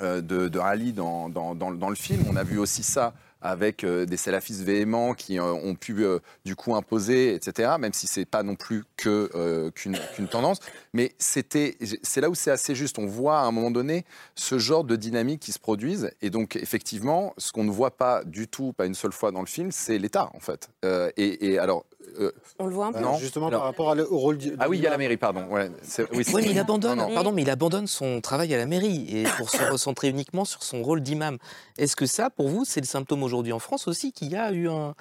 euh, de, de Ali dans, dans, dans- dans le film. On a vu aussi ça avec euh, des salafistes véhéments qui euh, ont pu euh, du coup imposer, etc. Même si c'est pas non plus que qu'une tendance, mais c'était c'est là où c'est assez juste. On voit à un moment donné ce genre de dynamique qui se produisent, et donc effectivement, ce qu'on ne voit pas du tout, pas une seule fois dans le film, c'est l'État en fait. Et, et alors. Euh, On le voit un peu. non. Justement, Alors- par rapport à le- au rôle du. Ah oui, il y a la mairie, pardon. Ouais, oui, mais il abandonne, Non, non. pardon, mais il abandonne son travail à la mairie et pour se recentrer uniquement sur son rôle d'imam. Est-ce que ça, pour vous, c'est le symptôme aujourd'hui en France aussi qu'il y a eu un,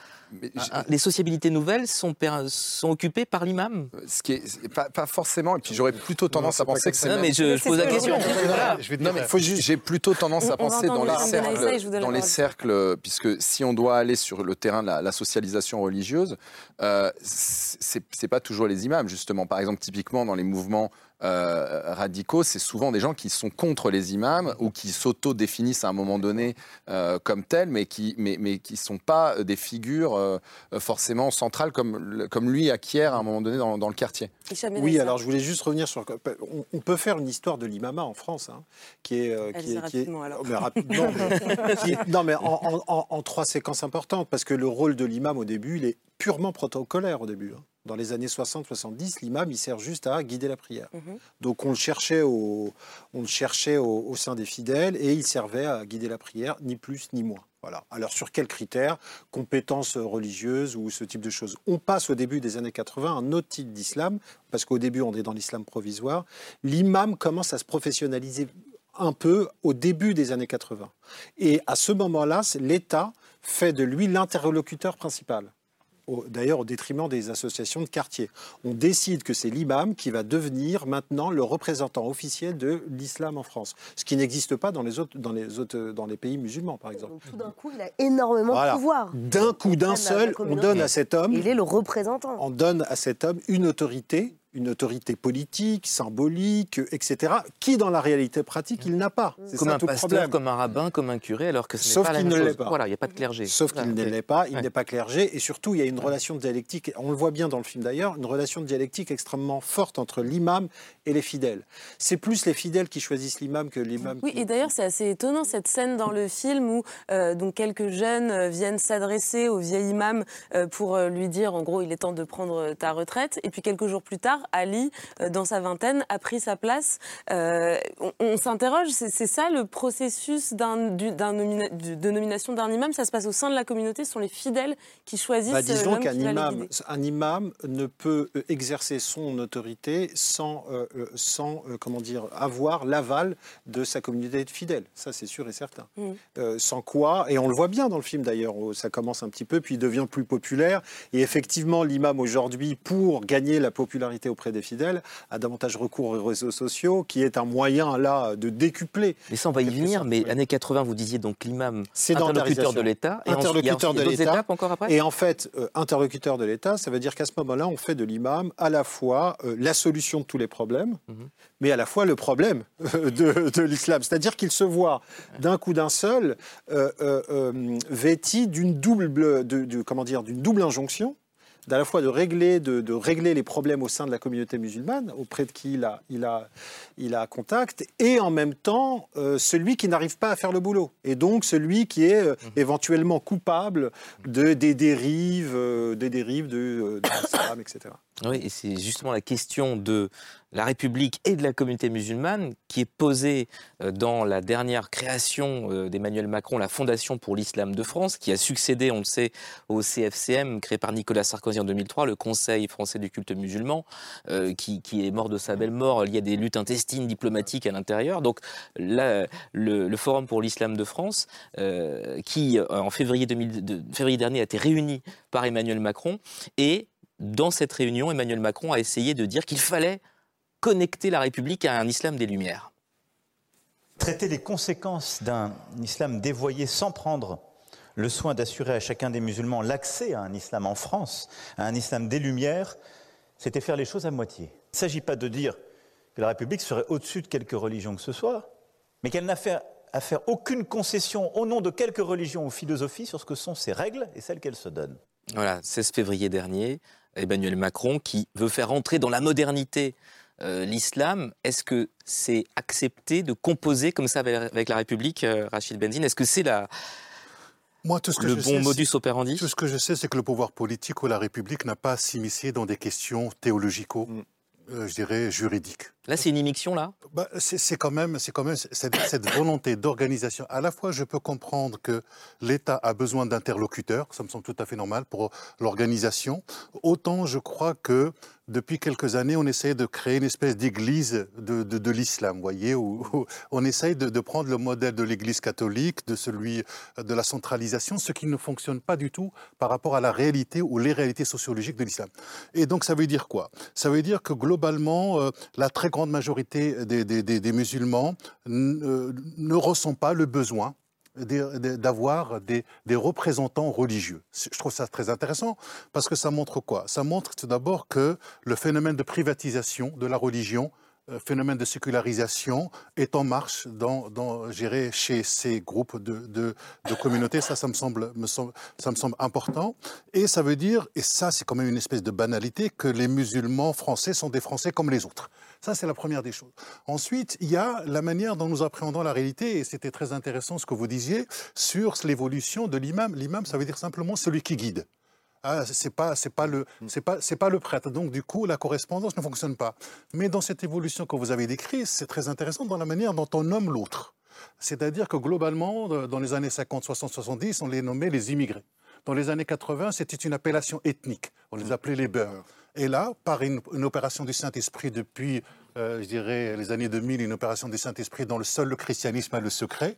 un- les sociabilités nouvelles sont, per- sont occupées par l'imam Ce qui est pas, pas forcément, et puis j'aurais plutôt tendance à penser que c'est. Non, même- mais je, je pose la question. Voilà. Je vais te non, mais faut juste- j'ai plutôt tendance On- à penser dans les cercles, dans les cercles, puisque si on doit aller sur le terrain de la, la socialisation religieuse, euh, c'est pas toujours les imams justement. Par exemple, typiquement dans les mouvements euh, radicaux, c'est souvent des gens qui sont contre les imams ou qui s'auto-définissent à un moment donné euh, comme tels, mais qui mais, mais qui sont pas des figures euh, forcément centrales comme comme lui acquiert à un moment donné dans, dans le quartier. Oui, alors je voulais juste revenir sur. On, on peut faire une histoire de l'imama en France, hein, qui est. euh, qui est, qui est- rapidement, alors. Oh, mais rapidement, mais- qui est- non, mais en, en- en- en trois séquences importantes, parce que le rôle de l'imam au début, il est purement protocolaire au début. hein. Dans les années 60-70, l'imam, il sert juste à guider la prière. Mhm. Donc on le cherchait, au, on le cherchait au, au sein des fidèles et il servait à guider la prière, ni plus ni moins. Voilà. Alors sur quels critères? Compétences religieuses ou ce type de choses On passe au début des années 80 à un autre type d'islam, parce qu'au début on est dans l'islam provisoire. L'imam commence à se professionnaliser un peu au début des années 80. Et à ce moment-là, l'État fait de lui l'interlocuteur principal d'ailleurs au détriment des associations de quartier. On décide que c'est l'imam qui va devenir maintenant le représentant officiel de l'islam en France, ce qui n'existe pas dans les autres, dans les autres, dans les pays musulmans, par exemple. Tout d'un coup, il a énormément Voilà. de pouvoir. D'un coup, d'un seul, on donne à cet homme. Il est le représentant. On donne à cet homme une autorité, une autorité politique, symbolique, etc., qui dans la réalité pratique, il n'a pas. C'est Comme ça un tout pasteur, problème. comme un rabbin, comme un curé, alors que ce n'est Sauf pas la qu'il même ne l'est pas. Voilà, il n'y a pas de clergé. Sauf qu'il ne l'est pas, il Ouais. n'est pas clergé, et surtout il y a une relation dialectique, on le voit bien dans le film d'ailleurs, une relation dialectique extrêmement forte entre l'imam et les fidèles. C'est plus les fidèles qui choisissent l'imam que l'imam Oui, et d'ailleurs, c'est assez étonnant cette scène dans le film où euh, donc quelques jeunes euh, viennent s'adresser au vieil imam euh, pour lui dire, en gros, il est temps de prendre ta retraite. Et puis quelques jours plus tard, Ali, euh, dans sa vingtaine, a pris sa place. Euh, on on s'interroge, c'est ça le processus d'un- du- d'un nomina- du- de nomination d'un imam? Ça se passe au sein de la communauté? Ce sont les fidèles qui choisissent Bah, euh, disons l'homme qu'un imam, un imam ne peut euh, exercer son autorité sans, euh, euh, sans euh, comment dire, avoir l'aval de sa communauté de fidèles. Ça, c'est sûr et certain. Mm. Euh, sans quoi, et on le voit bien dans le film d'ailleurs, où ça commence un petit peu, puis il devient plus populaire. Et effectivement, l'imam aujourd'hui, pour gagner la popularité auprès des fidèles, a davantage recours aux réseaux sociaux, qui est un moyen là de décupler. Mais ça, on va y venir. Mais années 80, vous disiez donc l'imam interlocuteur de l'État. Et interlocuteur ensuite de l'État. encore après Et en fait, euh, interlocuteur de l'État, ça veut dire qu'à ce moment-là, on fait de l'imam à la fois euh, la solution de tous les problèmes, Mhm. mais à la fois le problème euh, de, de l'islam. C'est-à-dire qu'il se voit d'un coup d'un seul vêti d'une double, de, de- comment dire, d'une double injonction d'à la fois de régler, de, de régler les problèmes au sein de la communauté musulmane, auprès de qui il a, il a, il a contact, et en même temps euh, celui qui n'arrive pas à faire le boulot. Et donc celui qui est euh, éventuellement coupable de, des dérives, euh, des dérives de, de l'islam, etc. Oui, et c'est justement la question de la République et de la communauté musulmane qui est posée euh, dans la dernière création euh, d'Emmanuel Macron, la Fondation pour l'islam de France, qui a succédé, on le sait, au CFCM créé par Nicolas Sarkozy en 2003, le Conseil français du culte musulman, euh, qui, est mort de sa belle mort liée à des luttes intestines diplomatiques à l'intérieur. Donc là, le, Forum pour l'islam de France, qui en février, 2000 de- février dernier a été réuni par Emmanuel Macron, et dans cette réunion, Emmanuel Macron a essayé de dire qu'il fallait connecter la République à un islam des Lumières. Traiter les conséquences d'un islam dévoyé sans prendre le soin d'assurer à chacun des musulmans l'accès à un islam en France, à un islam des Lumières, c'était faire les choses à moitié. Il ne s'agit pas de dire que la République serait au-dessus de quelque religion que ce soit, mais qu'elle n'a fait à faire aucune concession au nom de quelque religion ou philosophie sur ce que sont ses règles et celles qu'elle se donne. Voilà, 16 février dernier, Emmanuel Macron qui veut faire entrer dans la modernité euh, l'islam. Est-ce que c'est accepté de composer comme ça avec, la République, euh, Rachid Benzine? Est-ce que c'est la, Moi, tout ce que le je bon sais, modus operandi? Tout ce que je sais, c'est que le pouvoir politique ou la République n'a pas à s'immiscer dans des questions théologico, euh, je dirais, juridiques. Là, c'est une immixtion, là? Bah, c'est quand même, quand même cette, cette volonté d'organisation. À la fois, je peux comprendre que l'État a besoin d'interlocuteurs, ça me semble tout à fait normal pour l'organisation. Autant, je crois que depuis quelques années, on essaie de créer une espèce d'église de, de, l'islam, vous voyez, où, on essaye de, de prendre le modèle de l'Église catholique, de celui de la centralisation, ce qui ne fonctionne pas du tout par rapport à la réalité ou les réalités sociologiques de l'islam. Et donc, ça veut dire quoi? Ça veut dire que globalement, euh, la très grande majorité des, musulmans euh, ne ressent pas le besoin d'avoir des, des représentants religieux. Je trouve ça très intéressant parce que ça montre quoi? Ça montre tout d'abord que le phénomène de privatisation de la religion, phénomène de sécularisation, est en marche dans, dirais, chez ces groupes de, de, de communautés. Ça, ça me, semble, me semble, ça me semble important. Et ça veut dire, et ça c'est quand même une espèce de banalité, que les musulmans français sont des Français comme les autres. Ça, c'est la première des choses. Ensuite, il y a la manière dont nous appréhendons la réalité, et c'était très intéressant ce que vous disiez, sur l'évolution de l'imam. L'imam, ça veut dire simplement celui qui guide. Ah, c'est pas, c'est pas le, c'est pas, c'est pas le prêtre. Donc du coup, la correspondance ne fonctionne pas. Mais dans cette évolution que vous avez décrite, c'est très intéressant dans la manière dont on nomme l'autre. C'est-à-dire que globalement, dans les années 50, 60, 70, on les nommait les immigrés. Dans les années 80, c'était une appellation ethnique. On les appelait les beurs. Et là, par une, opération du Saint-Esprit depuis, euh, je dirais, les années 2000, une opération du Saint-Esprit dans le seul le christianisme a le secret,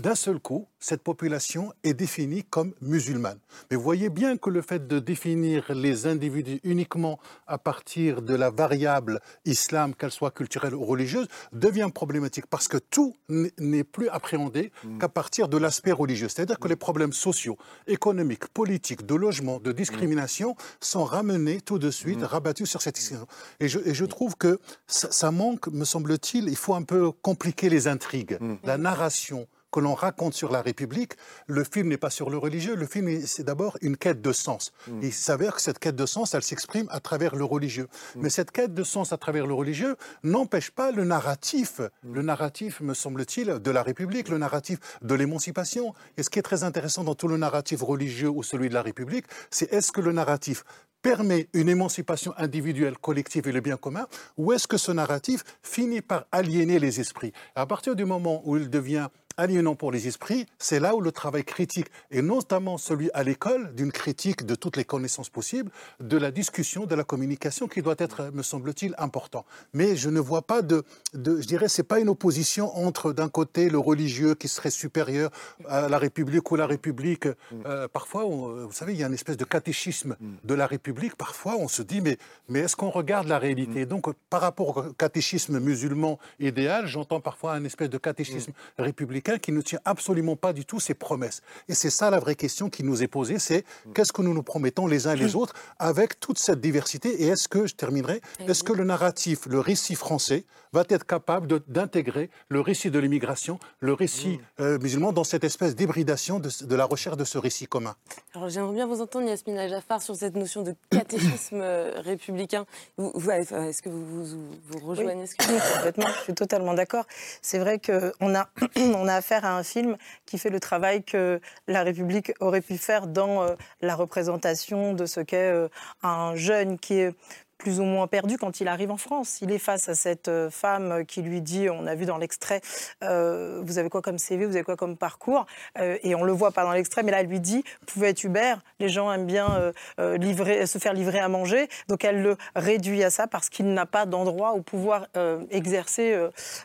d'un seul coup, cette population est définie comme musulmane. Mais vous voyez bien que le fait de définir les individus uniquement à partir de la variable islam, qu'elle soit culturelle ou religieuse, devient problématique parce que tout n'est plus appréhendé qu'à partir de l'aspect religieux. C'est-à-dire que les problèmes sociaux, économiques, politiques, de logement, de discrimination sont ramenés tout de suite, rabattus sur cette discussion. Et je, et je trouve que ça, ça manque, me semble-t-il, il faut un peu compliquer les intrigues. La narration que l'on raconte sur la République, le film n'est pas sur le religieux, le film est- c'est d'abord une quête de sens. Et il s'avère que cette quête de sens, elle s'exprime à travers le religieux. Mais cette quête de sens à travers le religieux n'empêche pas le narratif, le narratif, me semble-t-il, de la République, le narratif de l'émancipation. Et ce qui est très intéressant dans tout le narratif religieux ou celui de la République, c'est est-ce que le narratif permet une émancipation individuelle, collective et le bien commun, ou est-ce que ce narratif finit par aliéner les esprits? À partir du moment où il devient aliénant pour les esprits, c'est là où le travail critique, et notamment celui à l'école, d'une critique de toutes les connaissances possibles, de la discussion, de la communication, qui doit être, me semble-t-il, important. Mais je ne vois pas de, de je dirais, c'est pas une opposition entre, d'un côté, le religieux qui serait supérieur à la République ou la République. Euh, parfois, on- vous savez, il y a une espèce de catéchisme de la République. Parfois, on se dit, mais, mais est-ce qu'on regarde la réalité? Donc, par rapport au catéchisme musulman idéal, j'entends parfois un espèce de catéchisme républicain qui ne tient absolument pas du tout ses promesses. Et c'est ça la vraie question qui nous est posée, c'est qu'est-ce que nous nous promettons les uns et les autres avec toute cette diversité Et est-ce que, je terminerai, est-ce que le narratif, le récit français va être capable d'intégrer le récit de l'immigration, le récit euh, musulman dans cette espèce d'hybridation de, de la recherche de ce récit commun? Alors j'aimerais bien vous entendre, Yasmina Jaffar, sur cette notion de catéchisme euh, républicain. Vous- vous- enfin, Est-ce que vous, vous, vous rejoignez ce que Oui, complètement, je suis totalement d'accord. C'est vrai qu'on a, on a affaire à un film qui fait le travail que la République aurait pu faire dans euh, la représentation de ce qu'est euh, un jeune qui est plus ou moins perdu quand il arrive en France. Il est face à cette euh, femme qui lui dit, on a vu dans l'extrait, euh, vous avez quoi comme CV, vous avez quoi comme parcours, Euh, et on le voit pas dans l'extrait, mais là elle lui dit, vous pouvez être Uber, les gens aiment bien euh, livrer, se faire livrer à manger, donc elle le réduit à ça parce qu'il n'a pas d'endroit où pouvoir exercer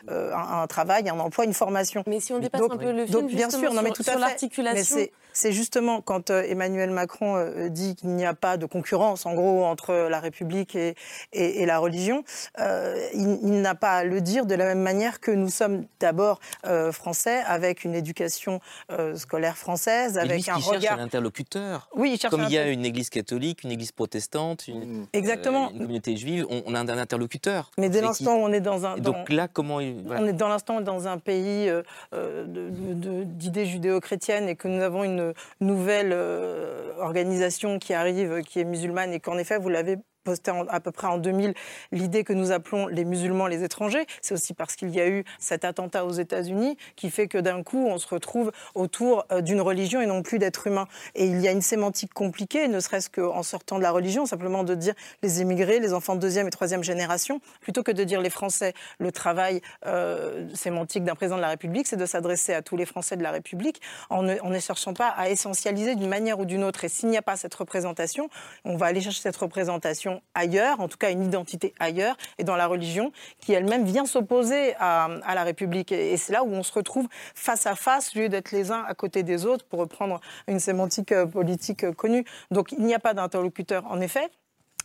un, un travail, un emploi, une formation. Mais si on dépasse un peu le film, bien justement, sûr, non mais sur- tout sur à fait. l'articulation. C'est- justement quand Emmanuel Macron dit qu'il n'y a pas de concurrence, en gros, entre la République et, et- et la religion, euh, il, il n'a pas à le dire de la même manière que nous sommes d'abord euh, français, avec une éducation euh, scolaire française, Et lui, avec ce un cherche, c'est regard. l'interlocuteur. Oui, il cherche Comme un il y a une église catholique, une église protestante, une, Exactement. euh, une communauté juive, on, on a un interlocuteur. Mais dès qui- l'instant où on est dans un. Dans- donc là, comment il. voilà. On est dans l'instant dans un pays d'idées judéo-chrétiennes et que nous avons une nouvelle euh, organisation qui arrive, qui est musulmane, et qu'en effet, vous l'avez posté à peu près en 2000, l'idée que nous appelons les musulmans les étrangers. C'est aussi parce qu'il y a eu cet attentat aux États-Unis qui fait que d'un coup, on se retrouve autour euh, d'une religion et non plus d'êtres humains. Et il y a une sémantique compliquée, ne serait-ce qu'en sortant de la religion, simplement de dire les immigrés, les enfants de deuxième et troisième génération, plutôt que de dire les Français. Le travail euh, sémantique d'un président de la République, c'est de s'adresser à tous les Français de la République en ne cherchant pas à essentialiser d'une manière ou d'une autre. Et s'il n'y a pas cette représentation, on va aller chercher cette représentation ailleurs, en tout cas une identité ailleurs, et dans la religion, qui elle-même vient s'opposer à, la République. Et, et c'est là où on se retrouve face à face, au lieu d'être les uns à côté des autres, pour reprendre une sémantique euh, politique euh, connue. Donc il n'y a pas d'interlocuteur, en effet.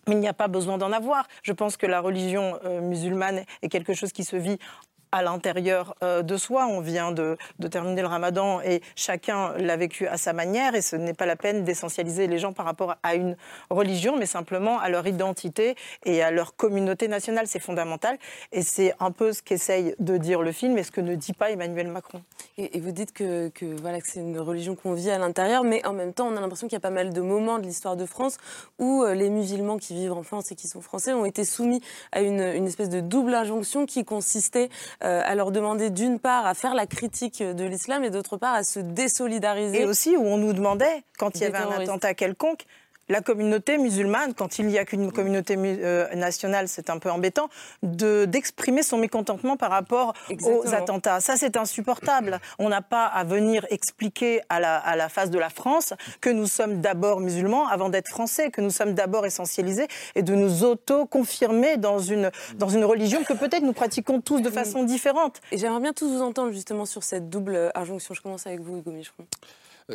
Mais il n'y a pas besoin d'en avoir. Je pense que la religion euh, musulmane est quelque chose qui se vit à l'intérieur euh, de soi. On vient de, terminer le ramadan et chacun l'a vécu à sa manière et ce n'est pas la peine d'essentialiser les gens par rapport à une religion, mais simplement à leur identité et à leur communauté nationale. C'est fondamental et c'est un peu ce qu'essaye de dire le film et ce que ne dit pas Emmanuel Macron. Et, vous dites que, voilà, c'est une religion qu'on vit à l'intérieur, mais en même temps, on a l'impression qu'il y a pas mal de moments de l'histoire de France où euh, les musulmans qui vivent en France et qui sont français ont été soumis à une, une espèce de double injonction qui consistait euh, à leur demander d'une part à faire la critique de l'islam et d'autre part à se désolidariser. Et aussi où on nous demandait, quand il y avait un attentat quelconque, la communauté musulmane, quand il n'y a qu'une communauté euh, nationale, c'est un peu embêtant, d'exprimer son mécontentement par rapport aux attentats. Ça, c'est insupportable. On n'a pas à venir expliquer à la, à la face de la France que nous sommes d'abord musulmans avant d'être français, que nous sommes d'abord essentialisés et de nous auto-confirmer dans une, dans une religion que peut-être nous pratiquons tous de façon différente. Et j'aimerais bien tous vous entendre justement sur cette double injonction. Je commence avec vous, Hugo Micheron.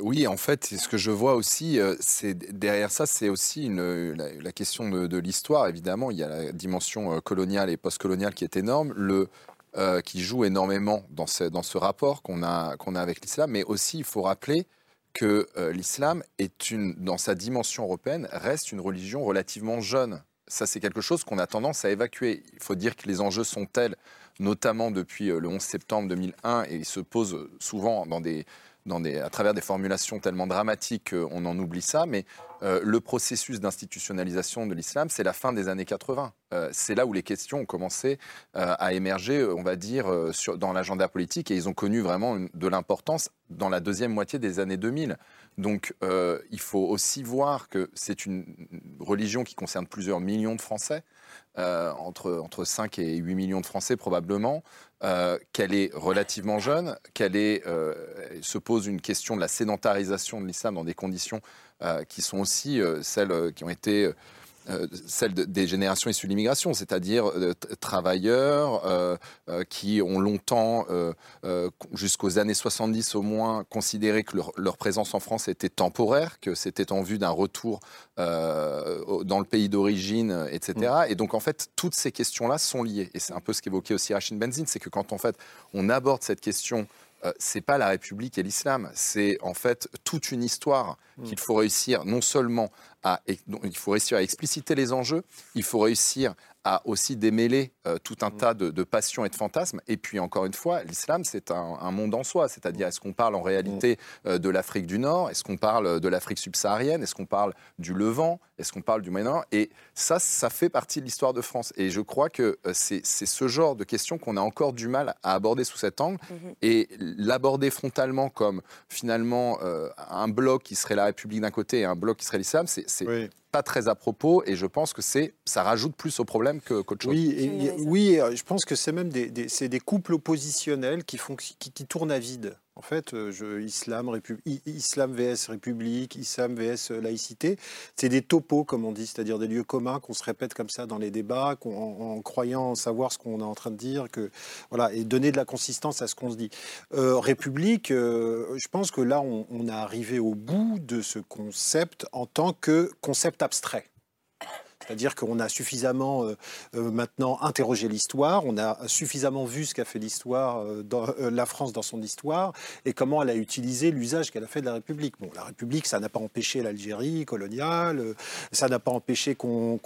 Oui, en fait, ce que je vois aussi, euh, c'est derrière ça, c'est aussi une, la, question de, l'histoire. Évidemment, il y a la dimension euh, coloniale et postcoloniale qui est énorme, euh, qui joue énormément dans ce, rapport qu'on a, avec l'islam. Mais aussi, il faut rappeler que l'islam dans sa dimension européenne, reste une religion relativement jeune. Ça, c'est quelque chose qu'on a tendance à évacuer. Il faut dire que les enjeux sont tels, notamment depuis le 11 septembre 2001, et ils se posent souvent dans des à travers des formulations tellement dramatiques qu'on en oublie ça, mais euh, le processus d'institutionnalisation de l'islam, c'est la fin des années 80. Euh, c'est là où les questions ont commencé euh, à émerger, on va dire, dans l'agenda politique, et ils ont connu vraiment de l'importance dans la deuxième moitié des années 2000. Donc il faut aussi voir que c'est une religion qui concerne plusieurs millions de Français. entre, entre 5 et 8 millions de Français probablement, euh, qu'elle est relativement jeune, qu'elle euh, se pose une question de la sédentarisation de l'islam dans des conditions euh, qui sont aussi celles qui ont été euh, celle des générations issues de l'immigration, c'est-à-dire euh, travailleurs euh, qui ont longtemps, jusqu'aux années 70 au moins, considéré que leur, présence en France était temporaire, que c'était en vue d'un retour dans le pays d'origine, etc. Mm. Et donc en fait, toutes ces questions-là sont liées. Et c'est un peu ce qu'évoquait aussi Rachid Benzine, c'est que quand en fait on aborde cette question c'est pas la République et l'islam, c'est en fait toute une histoire mm. qu'il faut réussir non seulement il faut réussir à expliciter les enjeux, il faut réussir à aussi démêler euh, tout un mm. tas de, passions et de fantasmes. Et puis, encore une fois, l'islam, c'est un, monde en soi. C'est-à-dire, est-ce qu'on parle en réalité mm. euh, de l'Afrique du Nord? Est-ce qu'on parle de l'Afrique subsaharienne? Est-ce qu'on parle du Levant? Est-ce qu'on parle du Moyen-Orient? Et ça, ça fait partie de l'histoire de France. Et je crois que euh, c'est ce genre de questions qu'on a encore du mal à aborder sous cet angle. Mm-hmm. Et l'aborder frontalement comme, finalement, un bloc qui serait la République d'un côté et un bloc qui serait l'islam, c'est pas très à propos et je pense que c'est ça rajoute plus au problème qu'autre chose. Oui, oui, je pense que c'est même des, des, des couples oppositionnels qui, font, qui, qui tournent à vide. En fait, euh, islam, vs République, islam vs euh, laïcité, c'est des topos, comme on dit, c'est-à-dire des lieux communs qu'on se répète comme ça dans les débats, en, croyant savoir ce qu'on est en train de dire, que, voilà, et donner de la consistance à ce qu'on se dit. Euh, République, je pense que là, on, on est arrivé au bout de ce concept en tant que concept abstrait. C'est-à-dire qu'on a suffisamment euh, euh, maintenant interrogé l'histoire, on a suffisamment vu ce qu'a fait l'histoire, euh, la France dans son histoire, et comment elle a utilisé l'usage qu'elle a fait de la République. Bon, la République, ça n'a pas empêché l'Algérie coloniale, ça n'a pas empêché qu'on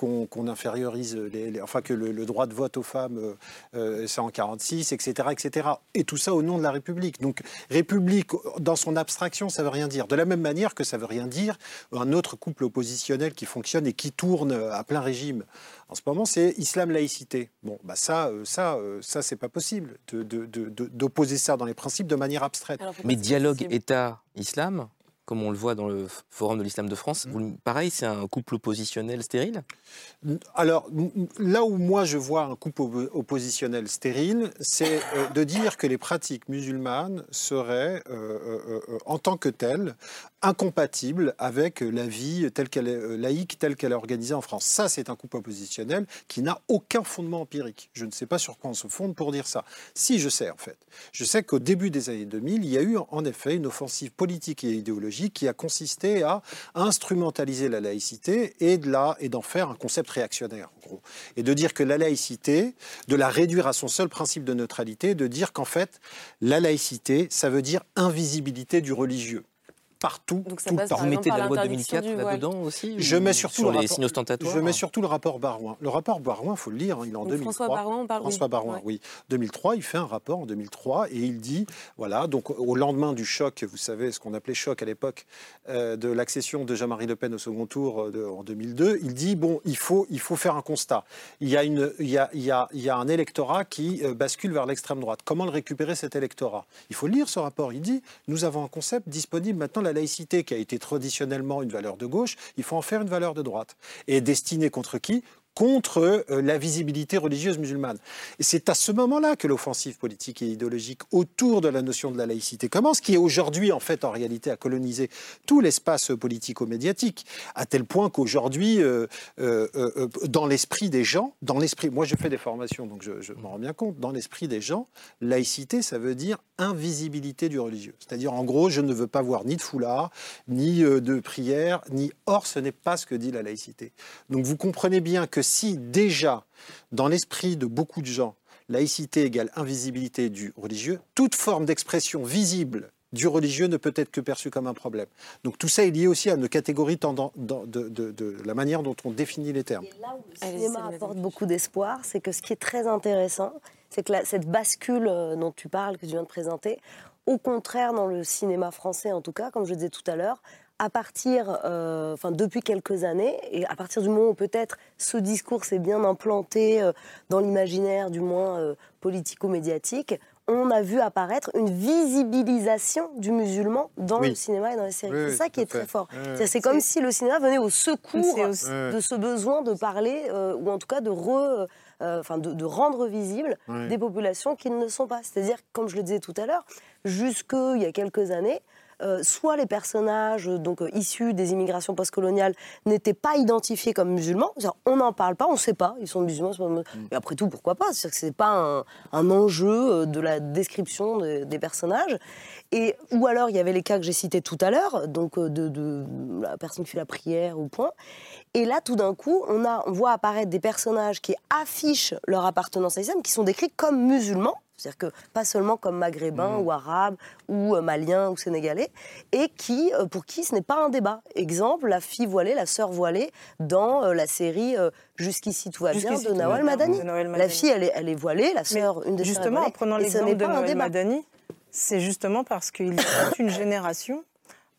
infériorise, enfin que le, droit de vote aux femmes, c'est en 46, etc., etc. Et tout ça au nom de la République. Donc République, dans son abstraction, ça veut rien dire. De la même manière que ça veut rien dire un autre couple oppositionnel qui fonctionne et qui tourne à plein régime en ce moment, c'est islam-laïcité. Bon, bah ça, euh, ça, euh, ça, c'est pas possible d'opposer ça dans les principes de manière abstraite. Mais dialogue État-islam, comme on le voit dans le Forum de l'Islam de France. Mm. Pareil, c'est un couple oppositionnel stérile? Alors, là où moi je vois un couple oppositionnel stérile, c'est euh, de dire que les pratiques musulmanes seraient, en tant que telles, incompatible avec la vie telle qu'elle est euh, laïque, telle qu'elle est organisée en France. Ça, c'est un coup oppositionnel qui n'a aucun fondement empirique. Je ne sais pas sur quoi on se fonde pour dire ça. Si, je sais en fait. Je sais qu'au début des années 2000, il y a eu en effet une offensive politique et idéologique qui a consisté à instrumentaliser la laïcité et d'en faire un concept réactionnaire, en gros. Et de dire que la laïcité, de la réduire à son seul principe de neutralité, de dire qu'en fait, la laïcité, ça veut dire invisibilité du religieux partout, Donc tout le temps. Vous mettez la loi 2004 là-dedans aussi Je mets surtout sur le les signes ostentatoires Je mets surtout le rapport Barouin. Le rapport Barouin, il faut le lire, hein, il est en 2003. François Barouin, parle, François Barouin, oui. 2003, il fait un rapport en 2003 et il dit, voilà, donc au lendemain du choc, vous savez, ce qu'on appelait choc à l'époque, euh, de l'accession de Jean-Marie Le Pen au second tour euh, de, en 2002, il dit, bon, il faut, il faut faire un constat. Il y a, une, il y a, il y a, il y a un électorat qui euh, bascule vers l'extrême droite. Comment le récupérer cet électorat? Il faut lire ce rapport. Il dit, nous avons un concept disponible maintenant, la laïcité, qui a été traditionnellement une valeur de gauche, il faut en faire une valeur de droite. Et destinée contre qui? Contre euh, la visibilité religieuse musulmane. Et c'est à ce moment-là que l'offensive politique et idéologique autour de la notion de la laïcité commence, qui est aujourd'hui, en fait, en réalité, à coloniser tout l'espace politico-médiatique, à tel point qu'aujourd'hui, euh, euh, euh, dans l'esprit des gens, dans l'esprit, moi je fais des formations, donc je, je m'en rends bien compte, dans l'esprit des gens, laïcité, ça veut dire invisibilité du religieux. C'est-à-dire, en gros, je ne veux pas voir ni de foulard, ni euh, de prière, ni... Or, ce n'est pas ce que dit la laïcité. Donc vous comprenez bien que si déjà, dans l'esprit de beaucoup de gens, laïcité égale invisibilité du religieux, toute forme d'expression visible du religieux ne peut être que perçue comme un problème. Donc tout ça est lié aussi à une catégorie tendant, dans- de, de- de la manière dont on définit les termes. Le cinéma apporte beaucoup d'espoir. C'est que ce qui est très intéressant, c'est que la- cette bascule euh, dont tu parles, que tu viens de présenter, au contraire, dans le cinéma français en tout cas, comme je le disais tout à l'heure, à partir, euh, enfin depuis quelques années, et à partir du moment où peut-être ce discours s'est bien implanté euh, dans l'imaginaire, du moins euh, politico-médiatique, on a vu apparaître une visibilisation du musulman dans Oui. le cinéma et dans les séries. Oui, c'est ça qui est très fait. fort. C'est comme si le cinéma venait au secours aussi- de ce besoin de parler, euh, ou en tout cas de, re- enfin, de, de rendre visible Ouais. des populations qui ne le sont pas. C'est-à-dire, comme je le disais tout à l'heure, jusqu'il y a quelques années, euh, soit les personnages euh, donc, euh, issus des immigrations postcoloniales n'étaient pas identifiés comme musulmans, on n'en parle pas, on ne sait pas, ils sont musulmans. c'est Et après tout, pourquoi pas? C'est-à-dire que ce n'est pas un, un enjeu de la description de- des personnages. Et, ou alors, il y avait les cas que j'ai cités tout à l'heure, donc de, de la personne qui fait la prière ou point. Et là, tout d'un coup, on, a, on voit apparaître des personnages qui affichent leur appartenance à l'islam, qui sont décrits comme musulmans, c'est-à-dire que pas seulement comme maghrébins ou arabes ou euh, maliens ou sénégalais, et qui, euh, pour qui ce n'est pas un débat. Exemple, la fille voilée, la sœur voilée dans euh, la série euh, Jusqu'ici tout va bien de Nawal Madani. de Nawal La fille, elle est, elle est voilée, la sœur, une des sœurs est Justement, en prenant l'exemple de débat. Madani, c'est justement parce qu'il y a toute une génération,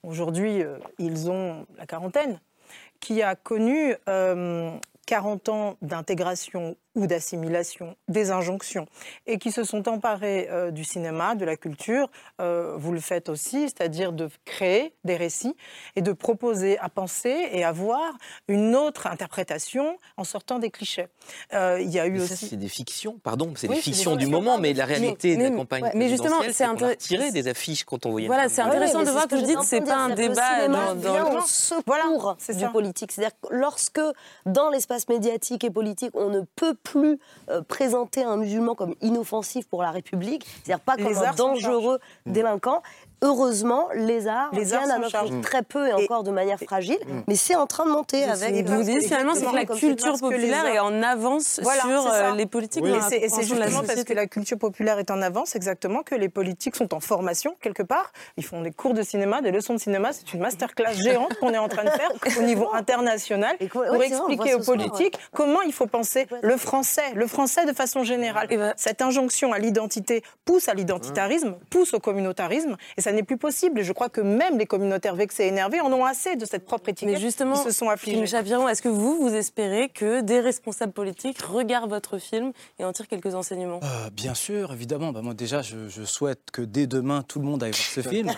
aujourd'hui ils ont la quarantaine, qui a connu euh, 40 ans d'intégration ou d'assimilation des injonctions et qui se sont emparés euh, du cinéma, de la culture. Euh, vous le faites aussi, c'est-à-dire de créer des récits et de proposer à penser et à voir une autre interprétation en sortant des clichés. Euh, il y a eu Mais aussi. c'est des fictions, pardon, c'est Oui, des fictions du moment, mais- mais la mais- réalité de la mais- campagne ouais, mais justement, c'est a intér- retiré des affiches quand on voyait Voilà, c'est intéressant mais de voir que je dis que c'est pas un débat dans, le dans le secours c'est du politique. C'est-à-dire que lorsque, dans l'espace médiatique et politique, on ne peut plus euh, présenter un musulman comme inoffensif pour la République, c'est-à-dire pas comme un dangereux. délinquant, heureusement, les arts Les arts viennent à notre très peu et encore de manière fragile, mais c'est en train de monter avec... pas. Vous dites finalement c'est que la culture populaire est en avance Voilà, sur euh, les politiques Et c'est- et justement parce que la culture populaire est en avance, exactement, que les politiques sont en formation quelque part. Ils font des cours de cinéma, des leçons de cinéma. C'est une masterclass géante qu'on est en train de faire au niveau international pour ouais, expliquer aux soir, politiques comment il faut penser le français, le français de façon générale. ben Cette injonction à l'identité pousse à l'identitarisme, pousse au communautarisme, et ça n'est plus possible. Et je crois que même les communautaires vexés et énervés en ont assez de cette propre étiquette. Mais justement, ils se sont affligés. Est-ce que vous, vous espérez que des responsables politiques regardent votre film et en tirent quelques enseignements? Euh, bien sûr, évidemment. Bah, moi, déjà, je, je souhaite que dès demain, tout le monde aille voir ce film,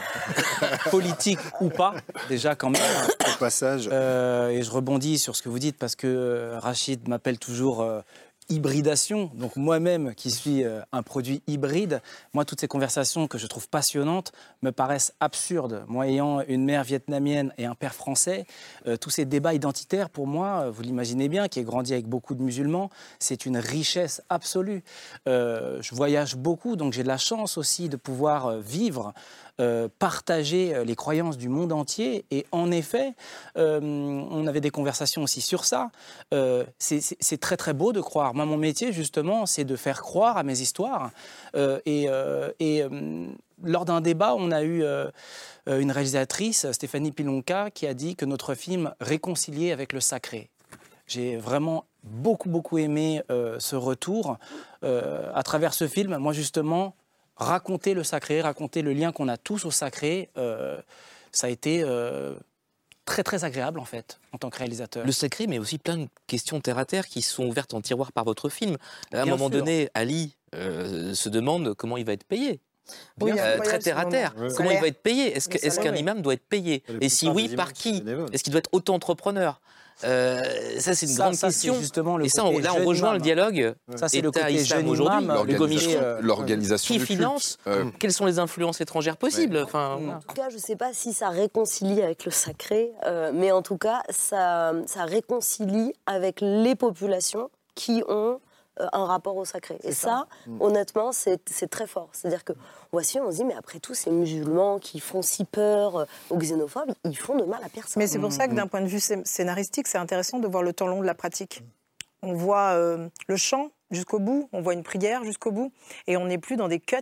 politique ou pas, déjà quand même. Au passage. Euh, et je rebondis sur ce que vous dites parce que euh, Rachid m'appelle toujours euh, hybridation. Donc moi-même, qui suis euh, un produit hybride, moi, toutes ces conversations que je trouve passionnantes me paraissent absurdes. Moi, ayant une mère vietnamienne et un père français, euh, tous ces débats identitaires, pour moi, euh, vous l'imaginez bien, qui est grandi avec beaucoup de musulmans, c'est une richesse absolue. Je voyage beaucoup, donc j'ai de la chance aussi de pouvoir vivre euh, partager euh, les croyances du monde entier. Et en effet, euh, on avait des conversations aussi sur ça. C'est- très très beau de croire. Moi, mon métier, justement, c'est de faire croire à mes histoires. Et lors d'un débat, on a eu une réalisatrice, Stéphanie Pilonka, qui a dit que notre film réconciliait avec le sacré. J'ai vraiment beaucoup, beaucoup aimé ce retour. À travers ce film, moi, justement, raconter le sacré, raconter le lien qu'on a tous au sacré, euh, ça a été euh, très, très agréable, en fait, en tant que réalisateur. Le sacré, mais aussi plein de questions terre à terre qui sont ouvertes en tiroir par votre film. À un Bien moment sûr. donné, Ali euh, se demande comment il va être payé. Oui, euh, très terre à terre. Comment il va être payé? Est-ce qu'un imam doit être payé? Et si oui, par qui? Est-ce qu'il doit être auto-entrepreneur? Euh, Ça, c'est une Ça, grande ça, question. justement le Et ça, on- là, on rejoint le dialogue. Ça, c'est le côté jeune aujourd'hui. euh, L'organisation Qui du culte. finance Euh, Quelles sont les influences étrangères possibles Enfin. En tout cas, je ne sais pas si ça réconcilie avec le sacré, euh, mais en tout cas, ça, ça réconcilie avec les populations qui ont euh, un rapport au sacré. Et ça, Mm. honnêtement, c'est très fort. C'est-à-dire que voici, on se dit, mais après tout, ces musulmans qui font si peur euh, aux xénophobes, ils font de mal à personne. Mais c'est pour ça que d'un point de vue scé- scénaristique, c'est intéressant de voir le temps long de la pratique. On voit euh, le chant jusqu'au bout, on voit une prière jusqu'au bout, et on n'est plus dans des cuts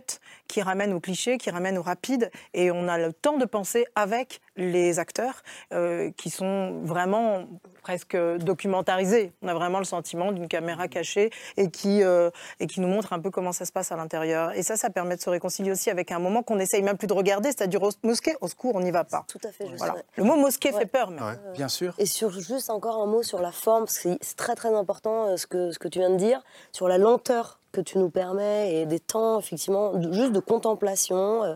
qui ramènent au cliché, qui ramènent au rapide, et on a le temps de penser avec les acteurs euh, qui sont vraiment presque documentarisés. On a vraiment le sentiment d'une caméra cachée et qui, euh, et qui nous montre un peu comment ça se passe à l'intérieur. Et ça, ça permet de se réconcilier aussi avec un moment qu'on n'essaye même plus de regarder, c'est-à-dire au mosquée, au secours, on n'y va pas. Tout à fait juste. Voilà. ouais. Le mot mosquée Ouais. fait peur, mais Bien sûr. Et sur juste encore un mot sur la forme, parce que c'est très très important euh, ce que, ce que tu viens de dire, sur la lenteur que tu nous permets et des temps effectivement de- juste de contemplation. euh,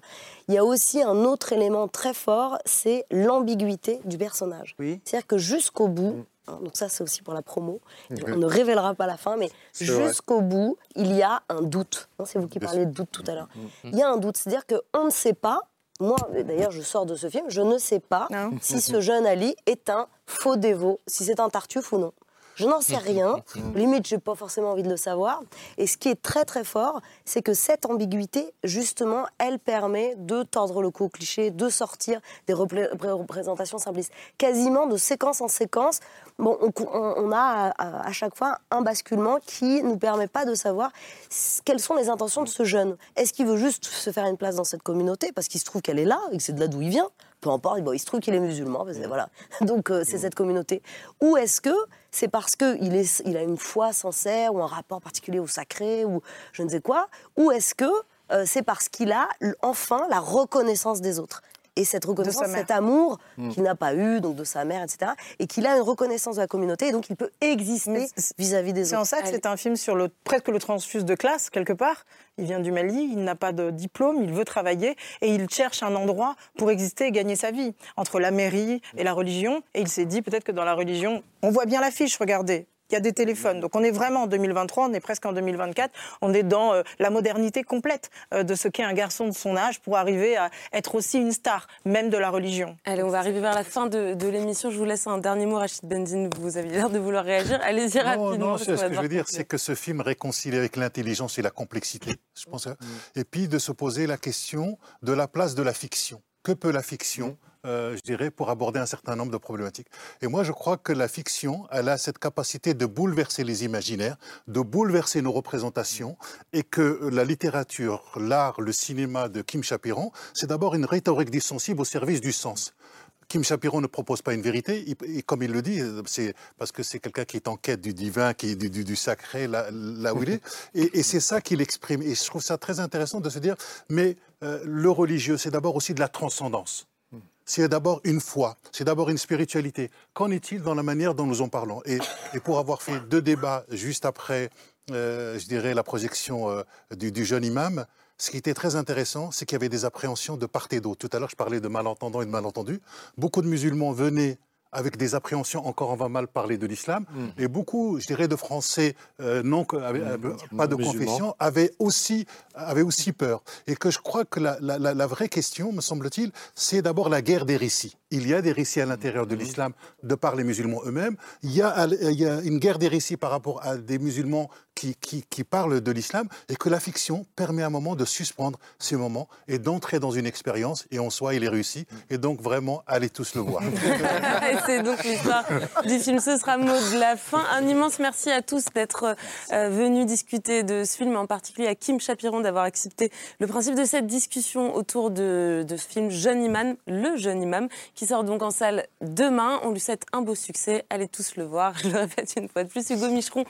Il y a aussi un autre élément très fort, c'est l'ambiguïté du personnage. Oui. C'est-à-dire que jusqu'au bout, hein, donc ça c'est aussi pour la promo, Oui. on ne révélera pas la fin, mais jusqu'au bout, il y a un doute. Hein, C'est vous qui sûr. de doute tout à l'heure. Il y a un doute, c'est-à-dire qu'on ne sait pas, moi d'ailleurs je sors de ce film, je ne sais pas si ce jeune Ali est un faux dévot, si c'est un tartuffe ou non. Je n'en sais rien. Limite, je n'ai pas forcément envie de le savoir. Et ce qui est très très fort, c'est que cette ambiguïté, justement, elle permet de tordre le cou au cliché, de sortir des repré- repré- représentations simplistes. Quasiment de séquence en séquence, bon, on, a à, à chaque fois un basculement qui nous permet pas de savoir quelles sont les intentions de ce jeune. Est-ce qu'il veut juste se faire une place dans cette communauté? Parce qu'il se trouve qu'elle est là et que c'est de là d'où il vient peu importe, bon, il se trouve qu'il est musulman, parce que voilà. donc euh, c'est cette communauté. Ou est-ce que c'est parce qu'il a une foi sincère ou un rapport particulier au sacré ou je ne sais quoi Ou est-ce que euh, c'est parce qu'il a enfin la reconnaissance des autres? Et cette reconnaissance, cet amour Mm. qu'il n'a pas eu, donc de sa mère, etc., et qu'il a une reconnaissance de la communauté, et donc il peut exister vis-à-vis des autres. C'est en ça que c'est un film sur le, presque le transfuse de classe, quelque part. Il vient du Mali, il n'a pas de diplôme, il veut travailler et il cherche un endroit pour exister et gagner sa vie. Entre la mairie et la religion, et il s'est dit peut-être que dans la religion, on voit bien l'affiche, regardez. Il y a des téléphones. Donc on est vraiment en 2023, on est presque en 2024. On est dans euh, la modernité complète euh, de ce qu'est un garçon de son âge pour arriver à être aussi une star, même de la religion. Allez, on va arriver vers la fin de, de l'émission. Je vous laisse un dernier mot, Rachid Benzine. Vous avez l'air de vouloir réagir. Allez-y Non, rapidement. non, qu'on ce que je veux dire, c'est que ce film réconcilie avec l'intelligence et la complexité. Je pense, hein. Et puis de se poser la question de la place de la fiction. Que peut la fiction je dirais, pour aborder un certain nombre de problématiques. Et moi, je crois que la fiction, elle a cette capacité de bouleverser les imaginaires, de bouleverser nos représentations, et que la littérature, l'art, le cinéma de Kim Chapiron, c'est d'abord une rhétorique dissensible au service du sens. Kim Chapiron ne propose pas une vérité, et comme il le dit, c'est parce que c'est quelqu'un qui est en quête du divin, qui du, sacré, là, où il est, et, et c'est ça qu'il exprime. Et je trouve ça très intéressant de se dire, mais euh, le religieux, c'est d'abord aussi de la transcendance. C'est d'abord une foi, c'est d'abord une spiritualité. Qu'en est-il dans la manière dont nous en parlons? Et, pour avoir fait deux débats juste après, euh, je dirais, la projection euh, du, du jeune imam, ce qui était très intéressant, c'est qu'il y avait des appréhensions de part et d'autre. Tout à l'heure, je parlais de malentendants et de malentendus. Beaucoup de musulmans venaient avec des appréhensions, encore on va mal parler de l'islam, et beaucoup, je dirais, de Français euh, non, avec- euh, pas de confession, avaient aussi, avaient aussi peur. Et que je crois que la, la- la- la vraie question, me semble-t-il, c'est d'abord la guerre des récits. Il y a des récits à l'intérieur de l'islam de par les musulmans eux-mêmes. Il y, a, il y a une guerre des récits par rapport à des musulmans qui, qui, qui parlent de l'islam et que la fiction permet à un moment de suspendre ces moments et d'entrer dans une expérience. Et en soi, il est réussi. Et donc, vraiment, allez tous le voir. C'est donc l'histoire du film. Ce sera mot de la fin. Un immense merci à tous d'être euh, venus discuter de ce film, en particulier à Kim Chapiron d'avoir accepté le principe de cette discussion autour de, ce film Jeune Imam, le Jeune Imam, qui sort donc en salle demain. On lui souhaite un beau succès. Allez tous le voir. Je le répète une fois de plus. Hugo Micheron,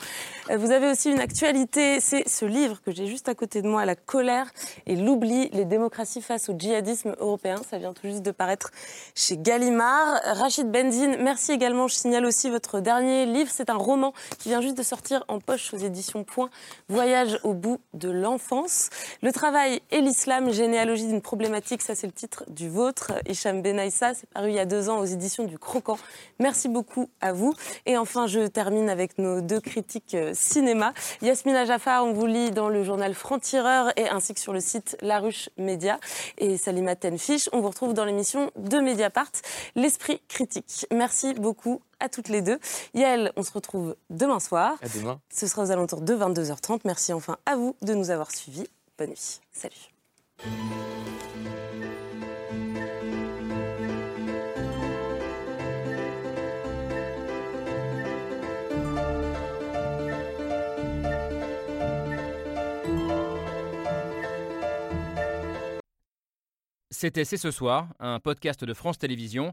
euh, vous avez aussi une actualité. C'est ce livre que j'ai juste à côté de moi, La colère et l'oubli, les démocraties face au djihadisme européen. Ça vient tout juste de paraître chez Gallimard. Rachid Benzine Merci également. Je signale aussi votre dernier livre. C'est un roman qui vient juste de sortir en poche aux éditions Point. Voyage au bout de l'enfance. Le travail et l'islam, généalogie d'une problématique, ça c'est le titre du vôtre. Hicham Benaïssa, c'est paru il y a deux ans aux éditions du Croquant. Merci beaucoup à vous. Et enfin, je termine avec nos deux critiques euh, cinéma. Yasmina Jafar, on vous lit dans le journal Franc-Tireur et ainsi que sur le site La Ruche Média. Et Salima Tenfish, on vous retrouve dans l'émission de Mediapart, L'Esprit critique. Merci beaucoup à toutes les deux. Yael, on se retrouve demain soir. À demain. Ce sera aux alentours de 22h30. Merci enfin à vous de nous avoir suivis. Bonne nuit. Salut. C'était C'est ce soir, un podcast de France Télévisions.